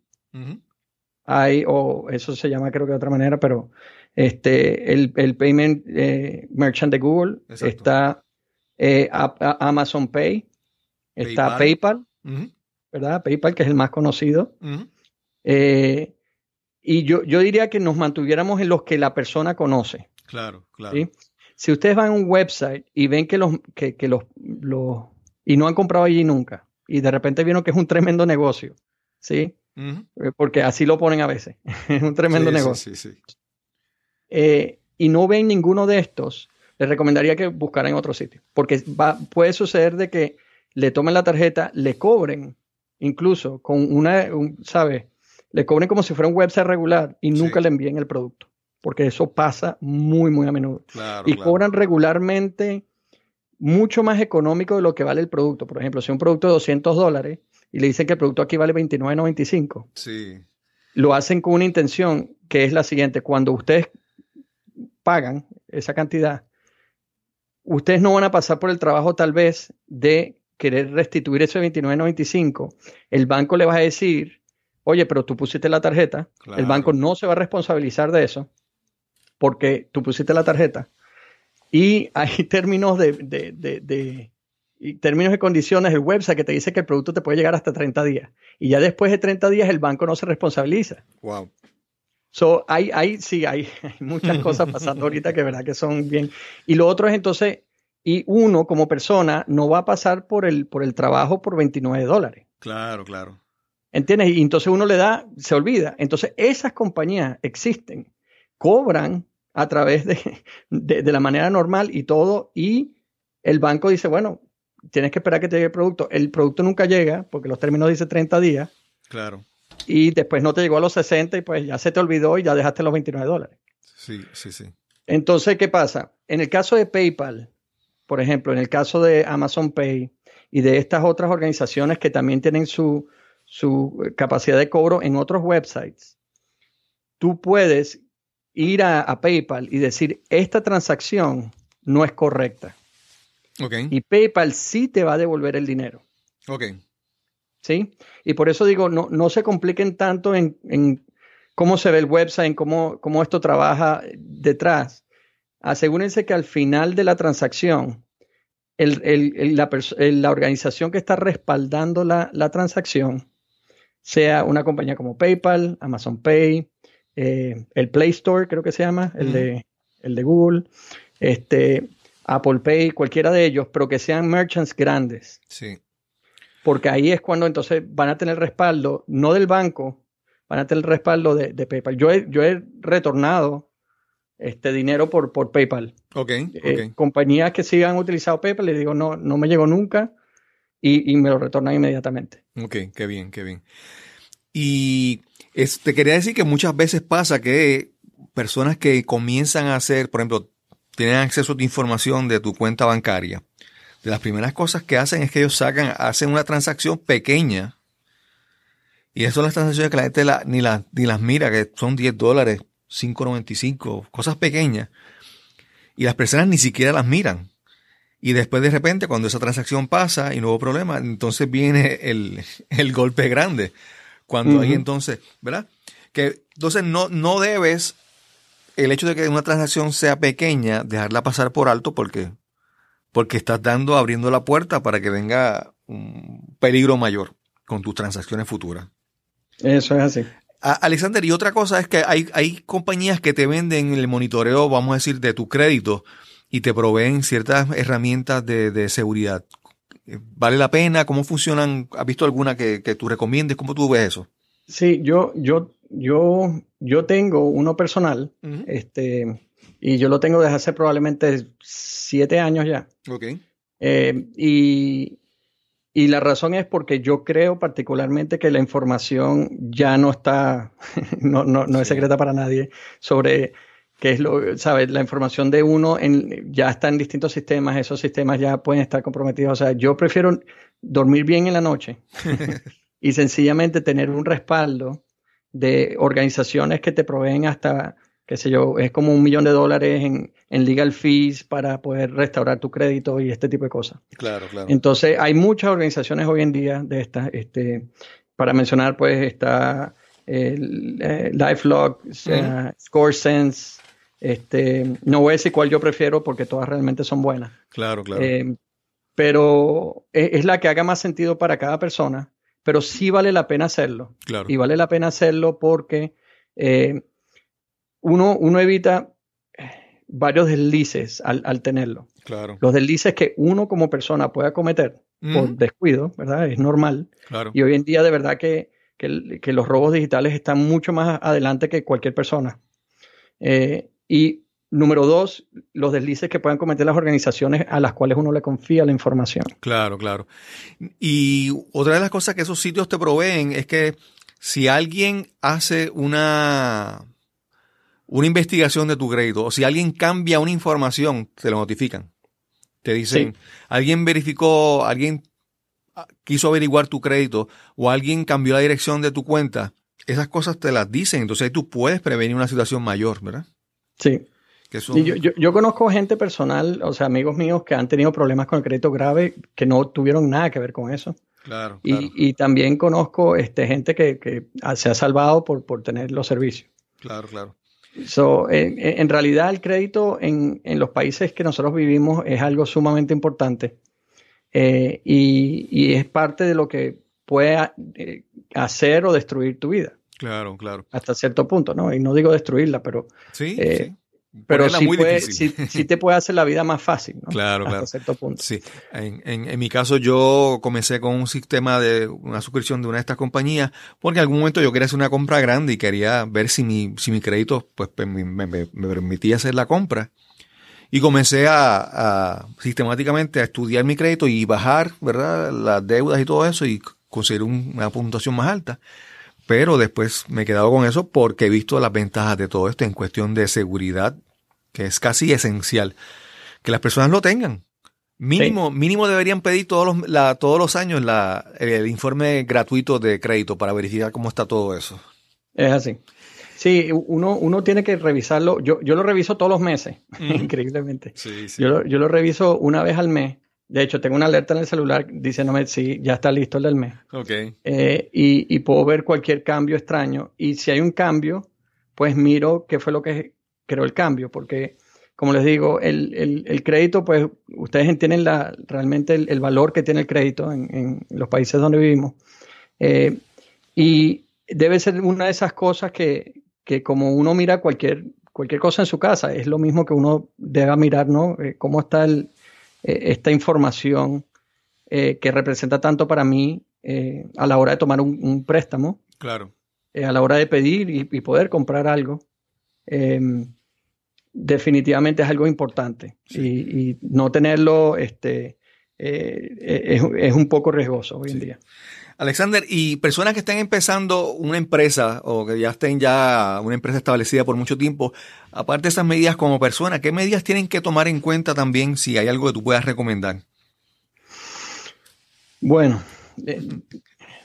hay, o eso se llama creo que de otra manera, pero este, el, el payment eh, merchant de Google, está eh, Amazon Pay, está PayPal, ¿verdad? PayPal, que es el más conocido. Eh, y yo, yo diría que nos mantuviéramos en los que la persona conoce. Claro, claro. Si ustedes van a un website y ven que los, que, que los, los, y no han comprado allí nunca, y de repente vieron que es un tremendo negocio, ¿sí? Porque así lo ponen a veces. (laughs) es un tremendo negocio. Sí, sí, eh, y no ven ninguno de estos, les recomendaría que buscaran en otro sitio, porque va, puede suceder de que le tomen la tarjeta, le cobren, incluso con una, ¿sabes? Le cobren como si fuera un website regular y nunca le envíen el producto, porque eso pasa muy, muy a menudo. y cobran regularmente mucho más económico de lo que vale el producto. Por ejemplo, si un producto de 200 dólares y le dicen que el producto aquí vale 29.95, sí. lo hacen con una intención que es la siguiente. Cuando ustedes pagan esa cantidad, ustedes no van a pasar por el trabajo tal vez de querer restituir ese 29.95. El banco le va a decir, oye, pero tú pusiste la tarjeta. El banco no se va a responsabilizar de eso porque tú pusiste la tarjeta. Y hay (laughs) términos de, de, de, y términos y condiciones del website que te dice que el producto te puede llegar hasta 30 días. Y ya después de 30 días el banco no se responsabiliza. Wow. So, hay, hay, sí, (laughs) hay, muchas cosas pasando ahorita que verdad que son bien. Y lo otro es entonces, y uno como persona no va a pasar por el, por el trabajo por 29 dólares. Claro, claro. ¿Entiendes? Y entonces uno le da, se olvida. Entonces esas compañías existen, cobran a través de, de, la manera normal y todo, y el banco dice, bueno, tienes que esperar que te llegue el producto. El producto nunca llega, porque los términos dicen 30 días. Claro y después no te llegó a los 60 y pues ya se te olvidó y ya dejaste los 29 dólares. Sí, sí, sí. Entonces, ¿qué pasa? En el caso de PayPal, por ejemplo, en el caso de Amazon Pay y de estas otras organizaciones que también tienen su, su capacidad de cobro en otros websites, tú puedes ir a, PayPal y decir, esta transacción no es correcta. Okay. Y PayPal sí te va a devolver el dinero. Ok. ¿sí? Y por eso digo, no, no se compliquen tanto en, cómo se ve el website, en cómo, cómo esto trabaja detrás. Asegúrense que al final de la transacción, la, organización que está respaldando la, transacción sea una compañía como PayPal, Amazon Pay, eh, el Play Store, creo que se llama, el, de, el de Google, este, Apple Pay, cualquiera de ellos, pero que sean merchants grandes. Sí porque ahí es cuando entonces van a tener respaldo, no del banco, van a tener respaldo de, PayPal. Yo he, yo he retornado este dinero por, por PayPal. Ok, eh, compañías que sí han utilizado PayPal, les digo, no, no me llegó nunca y, me lo retornan inmediatamente. Ok, qué bien, qué bien. Y te quería decir que muchas veces pasa que personas que comienzan a hacer, por ejemplo, tienen acceso a tu información de tu cuenta bancaria, de las primeras cosas que hacen es que ellos sacan, hacen una transacción pequeña. Y eso son las transacciones que la gente ni, ni las mira, que son 10 dólares, 5.95, cosas pequeñas. Y las personas ni siquiera las miran. Y después de repente, cuando esa transacción pasa y no hubo problema, entonces viene el, golpe grande. Cuando hay entonces, ¿verdad? Que entonces no, no debes, el hecho de que una transacción sea pequeña, dejarla pasar por alto porque, porque estás dando, abriendo la puerta para que venga un peligro mayor con tus transacciones futuras. Eso es así. Alexander, y otra cosa es que hay, hay compañías que te venden el monitoreo, vamos a decir, de tu crédito y te proveen ciertas herramientas de, seguridad. ¿Vale la pena? ¿Cómo funcionan? ¿Has visto alguna que, tú recomiendes? ¿Cómo tú ves eso? Sí, yo, yo, yo, yo tengo uno personal, este, y yo lo tengo desde hace probablemente siete años ya. Ok. Eh, y, y la razón es porque yo creo particularmente que la información ya no está, (laughs) no, no, no es secreta para nadie, sobre qué es lo, sabes, la información de uno en, ya está en distintos sistemas, esos sistemas ya pueden estar comprometidos. O sea, yo prefiero dormir bien en la noche (laughs) y sencillamente tener un respaldo de organizaciones que te proveen hasta qué sé yo, es como un millón de dólares en, legal fees para poder restaurar tu crédito y este tipo de cosas. Claro, claro. Entonces, hay muchas organizaciones hoy en día de estas, este, para mencionar, pues está eh, LifeLock, ScoreSense, este, no voy a decir cuál yo prefiero porque todas realmente son buenas. Claro, claro. Eh, pero es, la que haga más sentido para cada persona, pero sí vale la pena hacerlo. Claro. Y vale la pena hacerlo porque eh, uno, uno evita varios deslices al, tenerlo. Claro. Los deslices que uno como persona pueda cometer por descuido, ¿verdad? Es normal. Claro. Y hoy en día de verdad que, los robos digitales están mucho más adelante que cualquier persona. Eh, y número dos, los deslices que puedan cometer las organizaciones a las cuales uno le confía la información. Claro, claro. Y otra de las cosas que esos sitios te proveen es que si alguien hace una una investigación de tu crédito o si alguien cambia una información, te lo notifican. Te dicen, alguien verificó, alguien quiso averiguar tu crédito o alguien cambió la dirección de tu cuenta. Esas cosas te las dicen, entonces tú puedes prevenir una situación mayor, ¿verdad? Sí. yo, yo, conozco gente personal, o sea, amigos míos que han tenido problemas con el crédito grave que no tuvieron nada que ver con eso. Claro. Y, y también conozco este, gente que, que, se ha salvado por, por tener los servicios. Claro, claro. So, en, realidad el crédito en, los países que nosotros vivimos es algo sumamente importante eh, y, es parte de lo que puede eh, hacer o destruir tu vida. Claro, claro. Hasta cierto punto, ¿no? Y no digo destruirla, pero sí, eh, sí. Pero sí, (laughs) te puede hacer la vida más fácil, ¿no? Claro, Hasta cierto punto. Sí. En, en, mi caso, yo comencé con un sistema de una suscripción de una de estas compañías, porque en algún momento yo quería hacer una compra grande y quería ver si mi, si mi crédito pues, me, me, permitía hacer la compra. Y comencé a, a, sistemáticamente a estudiar mi crédito y bajar, ¿verdad? Las deudas y todo eso y conseguir una puntuación más alta. Pero después me he quedado con eso porque he visto las ventajas de todo esto en cuestión de seguridad, que es casi esencial. Que las personas lo tengan. Mínimo, mínimo deberían pedir todos los, todos los años la, el informe gratuito de crédito para verificar cómo está todo eso. Es así. Sí, uno, uno tiene que revisarlo. Yo, yo lo reviso todos los meses, (laughs) increíblemente. Yo, yo lo reviso una vez al mes de hecho, tengo una alerta en el celular diciéndome si ya está listo el del mes. Okay. Eh, y, puedo ver cualquier cambio extraño. Y si hay un cambio, pues miro qué fue lo que creó el cambio. Porque, como les digo, el, crédito, pues ustedes entienden la, realmente el, valor que tiene el crédito en, los países donde vivimos. Eh, y debe ser una de esas cosas que, como uno mira cualquier, cualquier cosa en su casa, es lo mismo que uno deba mirar, ¿no? Eh, cómo está el esta información eh, que representa tanto para mí eh, a la hora de tomar un, préstamo. Claro. eh, a la hora de pedir y, poder comprar algo, em, definitivamente es algo importante. Y, no tenerlo este, es, es, un poco riesgoso hoy en día. Alexander, y personas que estén empezando una empresa o que ya estén ya una empresa establecida por mucho tiempo, aparte de esas medidas como persona, ¿qué medidas tienen que tomar en cuenta también si hay algo que tú puedas recomendar? Bueno,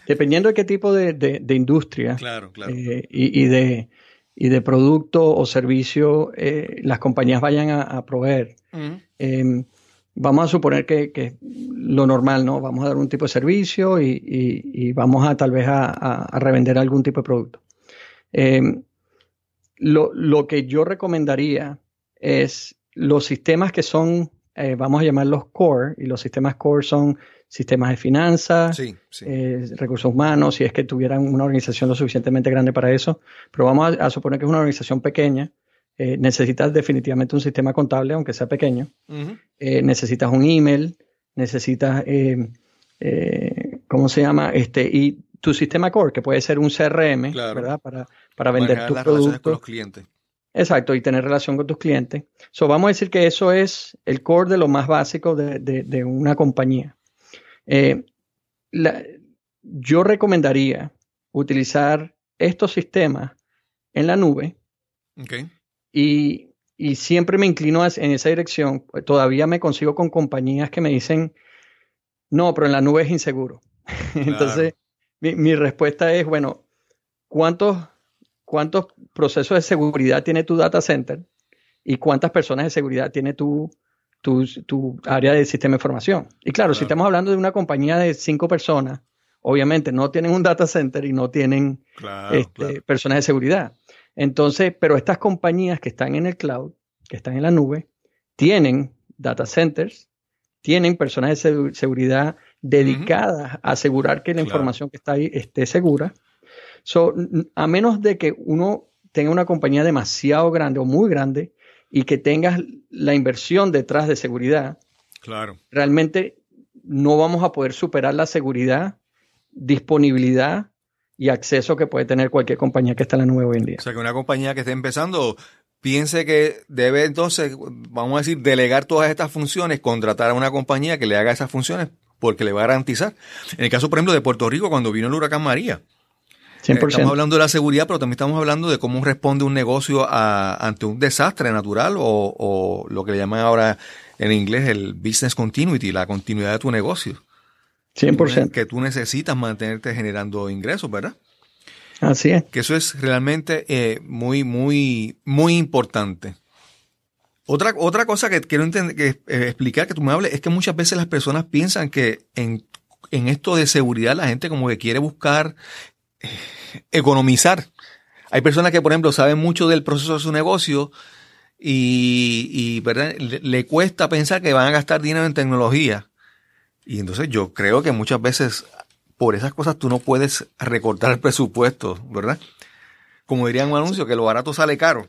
dependiendo de qué tipo de, industria eh, y, de, y de producto o servicio eh, las compañías vayan a, proveer vamos a suponer que, lo normal, ¿no? Vamos a dar un tipo de servicio y, vamos a tal vez a, revender algún tipo de producto. Em, lo, que yo recomendaría es los sistemas que son, eh, vamos a llamarlos core, y los sistemas core son sistemas de finanzas, eh, recursos humanos, si es que tuvieran una organización lo suficientemente grande para eso, pero vamos a suponer que es una organización pequeña eh, necesitas definitivamente un sistema contable, aunque sea pequeño. Eh, necesitas un email, necesitas, eh, ¿cómo se llama? Este, y tu sistema core, que puede ser un CRM, ¿verdad? Para, para vender tus productos. con los clientes. Exacto, y tener relación con tus clientes. So, vamos a decir que eso es el core de lo más básico de, una compañía. yo recomendaría utilizar estos sistemas en la nube okay. Y, siempre me inclino en esa dirección. Todavía me consigo con compañías que me dicen, no, pero en la nube es inseguro. (laughs) Entonces, mi, respuesta es, bueno, ¿cuántos, ¿cuántos procesos de seguridad tiene tu data center y cuántas personas de seguridad tiene tu, tu, área de sistema de información? Y claro, si estamos hablando de una compañía de cinco personas, obviamente no tienen un data center y no tienen este, personas de seguridad. Entonces, pero estas compañías que están en el cloud, que están en la nube, tienen data centers, tienen personas de seguridad dedicadas a asegurar que la información que está ahí esté segura. So, a menos de que uno tenga una compañía demasiado grande o muy grande y que tengas la inversión detrás de seguridad, claro. realmente no vamos a poder superar la seguridad, disponibilidad y acceso que puede tener cualquier compañía que está en la nube hoy en día. O sea, que una compañía que esté empezando piense que debe entonces, vamos a decir, delegar todas estas funciones, contratar a una compañía que le haga esas funciones porque le va a garantizar. En el caso, por ejemplo, de Puerto Rico, cuando vino el huracán María, 100%. Estamos hablando de la seguridad, pero también estamos hablando de cómo responde un negocio ante un desastre natural o, o, lo que le llaman ahora en inglés el business continuity, la continuidad de tu negocio. 100%. Que tú necesitas mantenerte generando ingresos, ¿verdad? Así es. Que eso es realmente eh, muy, muy, muy importante. Otra, otra cosa que quiero que, eh, explicar, que tú me hables, es que muchas veces las personas piensan que en, esto de seguridad la gente como que quiere buscar eh, economizar. Hay personas que, por ejemplo, saben mucho del proceso de su negocio y, y ¿verdad? le cuesta pensar que van a gastar dinero en tecnología y entonces yo creo que muchas veces por esas cosas tú no puedes recortar el presupuesto, ¿verdad? Como dirían un anuncio, que lo barato sale caro.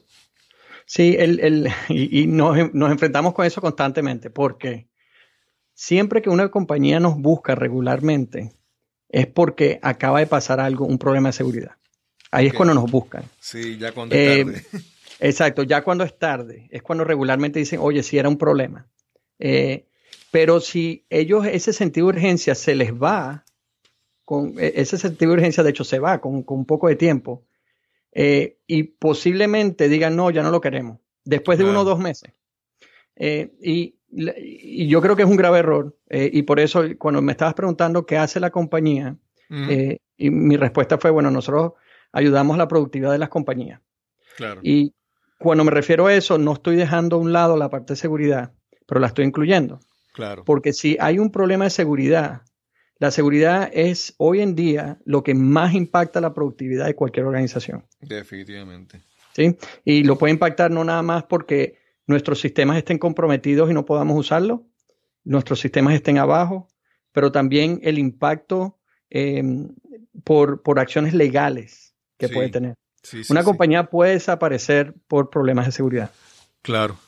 Sí, el, y, nos, enfrentamos con eso constantemente, porque siempre que una compañía nos busca regularmente, es porque acaba de pasar algo, un problema de seguridad. Ahí es cuando nos buscan. Sí, ya cuando es eh, tarde. exacto, ya cuando es tarde, es cuando regularmente dicen, oye, si era un problema. Eh, pero si ellos ese sentido de urgencia se les va, con e, ese sentido de urgencia de hecho se va con, un poco de tiempo, eh, y posiblemente digan, no, ya no lo queremos, después de uno o dos meses. Eh, y, yo creo que es un grave error, eh, y por eso cuando me estabas preguntando qué hace la compañía, y mi respuesta fue, bueno, nosotros ayudamos a la productividad de las compañías. Y cuando me refiero a eso, no estoy dejando a un lado la parte de seguridad, pero la estoy incluyendo. Porque si hay un problema de seguridad, la seguridad es hoy en día lo que más impacta la productividad de cualquier organización. Definitivamente. ¿Sí? Y lo puede impactar no nada más porque nuestros sistemas estén comprometidos y no podamos usarlos, nuestros sistemas estén abajo, pero también el impacto em, por, acciones legales que puede tener. Una compañía puede desaparecer por problemas de seguridad. Claro.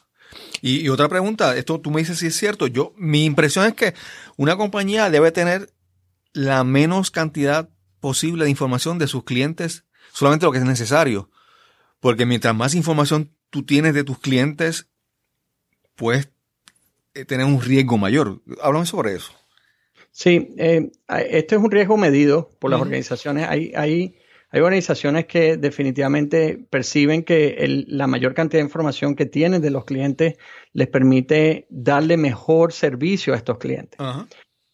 Y, otra pregunta, esto tú me dices si es cierto. Yo, mi impresión es que una compañía debe tener la menos cantidad posible de información de sus clientes, solamente lo que es necesario. Porque mientras más información tú tienes de tus clientes, puedes eh, tener un riesgo mayor. Háblame sobre eso. Sí, eh, este es un riesgo medido por las organizaciones. Hay, hay, hay, organizaciones que definitivamente perciben que la mayor cantidad de información que tienen de los clientes les permite darle mejor servicio a estos clientes.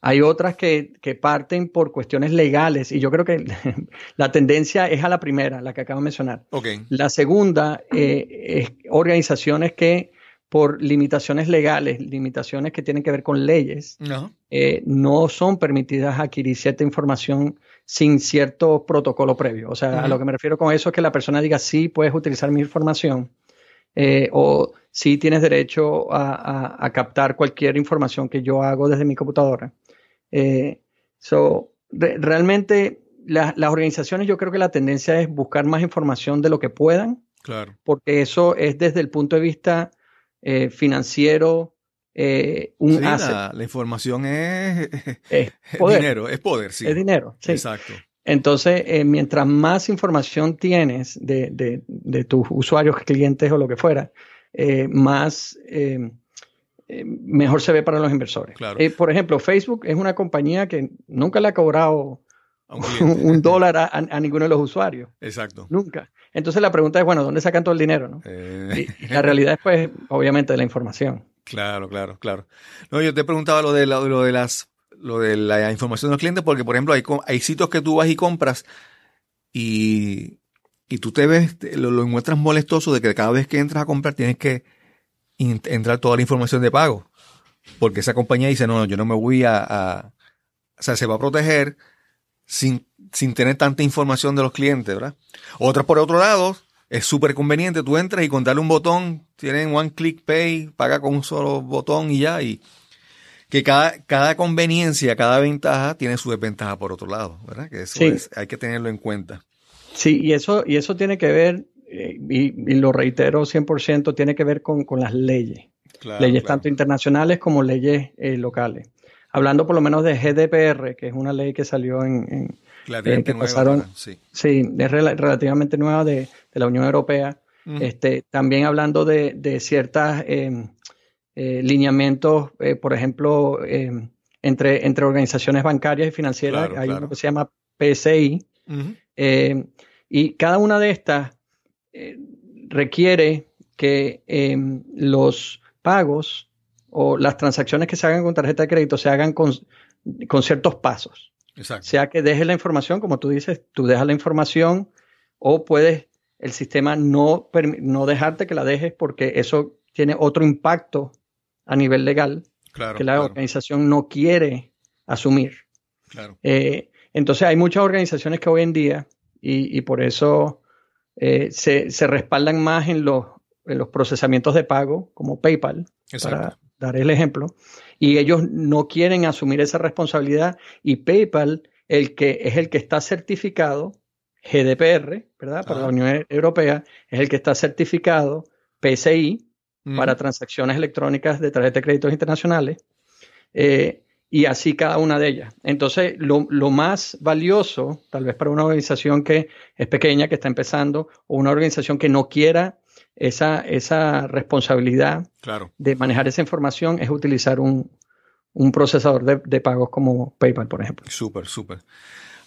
Hay otras que, parten por cuestiones legales y yo creo que (laughs) la tendencia es a la primera, la que acabo de mencionar. La segunda eh, es organizaciones que por limitaciones legales, limitaciones que tienen que ver con leyes, no, eh, no son permitidas adquirir cierta información sin cierto protocolo previo. O sea, a lo que me refiero con eso es que la persona diga sí, puedes utilizar mi información eh, o sí tienes derecho a, captar cualquier información que yo hago desde mi computadora. Eh, so, realmente las organizaciones yo creo que la tendencia es buscar más información de lo que puedan, claro. porque eso es desde el punto de vista eh, financiero, eh, un La, información es, (laughs) dinero, es poder, sí. Es dinero, sí. Exacto. Entonces, eh, mientras más información tienes de, tus usuarios, clientes o lo que fuera, más mejor se ve para los inversores. por ejemplo, Facebook es una compañía que nunca le ha cobrado (laughs) un, dólar (laughs) a, ninguno de los usuarios. Exacto. Nunca. Entonces la pregunta es, bueno, ¿dónde sacan todo el dinero? ¿no? Eh. la realidad es, pues, obviamente, de la información. Claro, claro, claro. No, yo te preguntaba lo de, lo, de las lo de la información de los clientes, porque, por ejemplo, hay, hay sitios que tú vas y compras y, y tú te ves, lo, lo, encuentras molestoso de que cada vez que entras a comprar tienes que entrar toda la información de pago. Porque esa compañía dice, no, yo no me voy a, a o sea, se va a proteger sin, sin tener tanta información de los clientes, ¿verdad? Otras, por otro lado, es súper conveniente. Tú entras y con darle un botón, tienen one click pay, paga con un solo botón y ya. Y que cada, cada conveniencia, cada ventaja tiene su desventaja por otro lado, ¿verdad? Que eso hay que tenerlo en cuenta. Sí, y eso, y eso tiene que ver, eh, y, lo reitero 100%, tiene que ver con, las leyes. leyes tanto internacionales como leyes eh, locales hablando por lo menos de GDPR, que es una ley que salió en... eh, que pasaron, sí. sí. es relativamente nueva de, la Unión Europea. este, también hablando de, de ciertos em, eh, lineamientos, eh, por ejemplo, em, entre, entre organizaciones bancarias y financieras, hay uno que se llama PSI, y cada una de estas eh, requiere que los pagos o las transacciones que se hagan con tarjeta de crédito se hagan con, ciertos pasos. Exacto. Sea que dejes la información, como tú dices, tú dejas la información o puedes el sistema no, no dejarte que la dejes porque eso tiene otro impacto a nivel legal que la organización no quiere asumir. Claro. Eh, entonces hay muchas organizaciones que hoy en día, y, por eso eh, se, se, respaldan más en los, en los procesamientos de pago, como PayPal, Exacto daré el ejemplo, y ellos no quieren asumir esa responsabilidad y PayPal, el que es el que está certificado, GDPR, ¿verdad? Para la Unión Europea, es el que está certificado PCI para transacciones electrónicas de tarjetas de créditos internacionales. Eh, y así cada una de ellas. Entonces, lo, lo, más valioso, tal vez para una organización que es pequeña, que está empezando, o una organización que no quiera esa, esa responsabilidad de manejar esa información es utilizar un, procesador de, pagos como PayPal, por ejemplo. Súper, súper.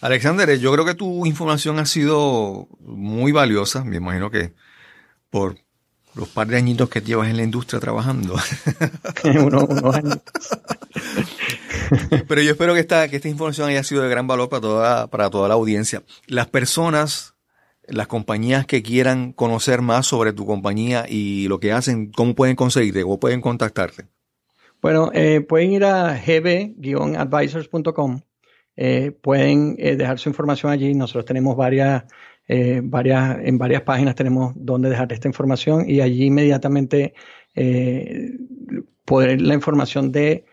Alexander, yo creo que tu información ha sido muy valiosa. Me imagino que por los par de añitos que llevas en la industria trabajando. (laughs) unos, años. Pero yo espero que esta, que esta información haya sido de gran valor para toda, para toda la audiencia. Las personas las compañías que quieran conocer más sobre tu compañía y lo que hacen, ¿cómo pueden conseguirte? ¿Cómo pueden contactarte? Bueno, eh, pueden ir a gb-advisors.com. Eh, pueden eh, dejar su información allí. Nosotros tenemos varias, varias, en varias páginas tenemos donde dejar esta información y allí inmediatamente poder la información de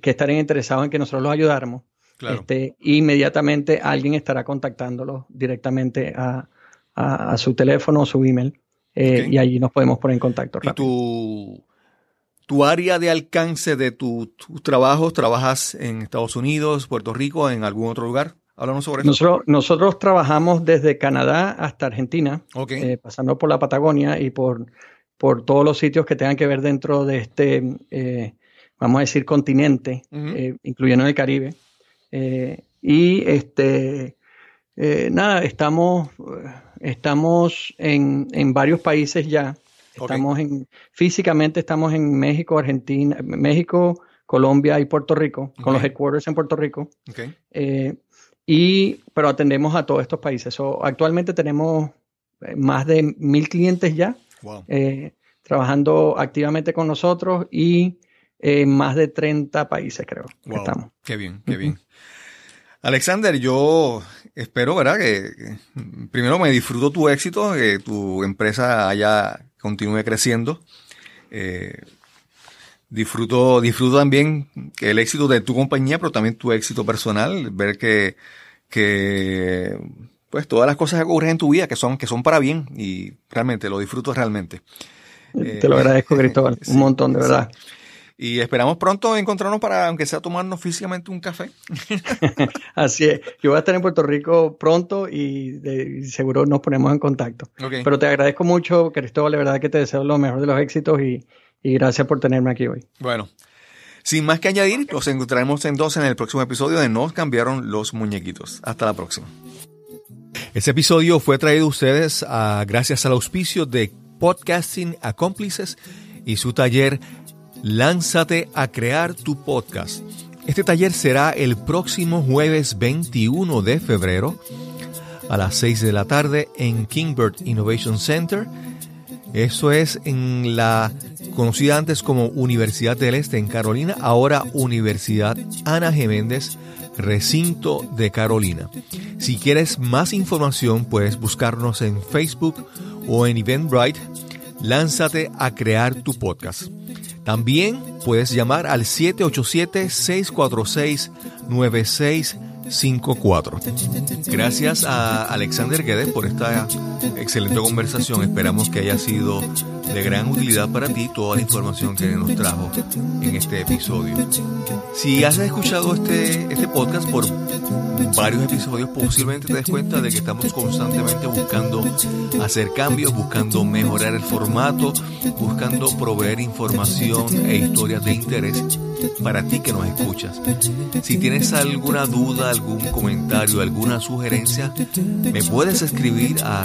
que estarían interesados en que nosotros los ayudáramos. Claro. Este, inmediatamente alguien estará contactándolos directamente a, a, su teléfono o su email eh, y allí nos podemos poner en contacto. ¿Y tu, tu área de alcance de tus tu trabajos? ¿Trabajas en Estados Unidos, Puerto Rico, en algún otro lugar? Háblanos sobre eso. Nosotros, nosotros trabajamos desde Canadá hasta Argentina, eh, pasando por la Patagonia y por, por todos los sitios que tengan que ver dentro de este, eh, vamos a decir, continente, eh, incluyendo el Caribe. y este, nada, estamos, estamos en, en varios países ya. Estamos en, físicamente estamos en México, Argentina, México, Colombia y Puerto Rico, con los headquarters en Puerto Rico. Eh, y, pero atendemos a todos estos países. actualmente tenemos eh, más de mil clientes ya eh, trabajando activamente con nosotros y en más de 30 países, creo. estamos. Qué bien, qué bien. Alexander, yo espero, ¿verdad? Que, primero me disfruto tu éxito, que tu empresa haya continúe creciendo. Eh, disfruto, disfruto también el éxito de tu compañía, pero también tu éxito personal, ver que, que pues todas las cosas que ocurren en tu vida que son, que son para bien y realmente lo disfruto realmente. Te lo agradezco, Cristóbal, un montón, de verdad. Y esperamos pronto encontrarnos para, aunque sea tomarnos físicamente un café. (laughs) Así es. Yo voy a estar en Puerto Rico pronto y, seguro nos ponemos en contacto. Pero te agradezco mucho, Cristóbal, de verdad que te deseo lo mejor de los éxitos y, y gracias por tenerme aquí hoy. Bueno. Sin más que añadir, los encontraremos entonces en el próximo episodio de Nos cambiaron los muñequitos. Hasta la próxima. Este episodio fue traído a ustedes a, gracias al auspicio de Podcasting Accomplices y su taller Lánzate a crear tu podcast. Este taller será el próximo jueves 21 de febrero a las 6 de la tarde en Kingbird Innovation Center. Eso es en la conocida antes como Universidad del Este en Carolina, ahora Universidad Ana Geméndez, recinto de Carolina. Si quieres más información, puedes buscarnos en Facebook o en Eventbrite. Lánzate a crear tu podcast. También puedes llamar al 787-646-9654. Gracias a Alexander Guedes por esta excelente conversación. Esperamos que haya sido de gran utilidad para ti toda la información que nos trajo en este episodio. Si has escuchado este, este podcast por varios episodios, posiblemente te des cuenta de que estamos constantemente buscando hacer cambios, buscando mejorar el formato, buscando proveer información e historias de interés para ti que nos escuchas. Si tienes alguna duda, algún comentario, alguna sugerencia, me puedes escribir a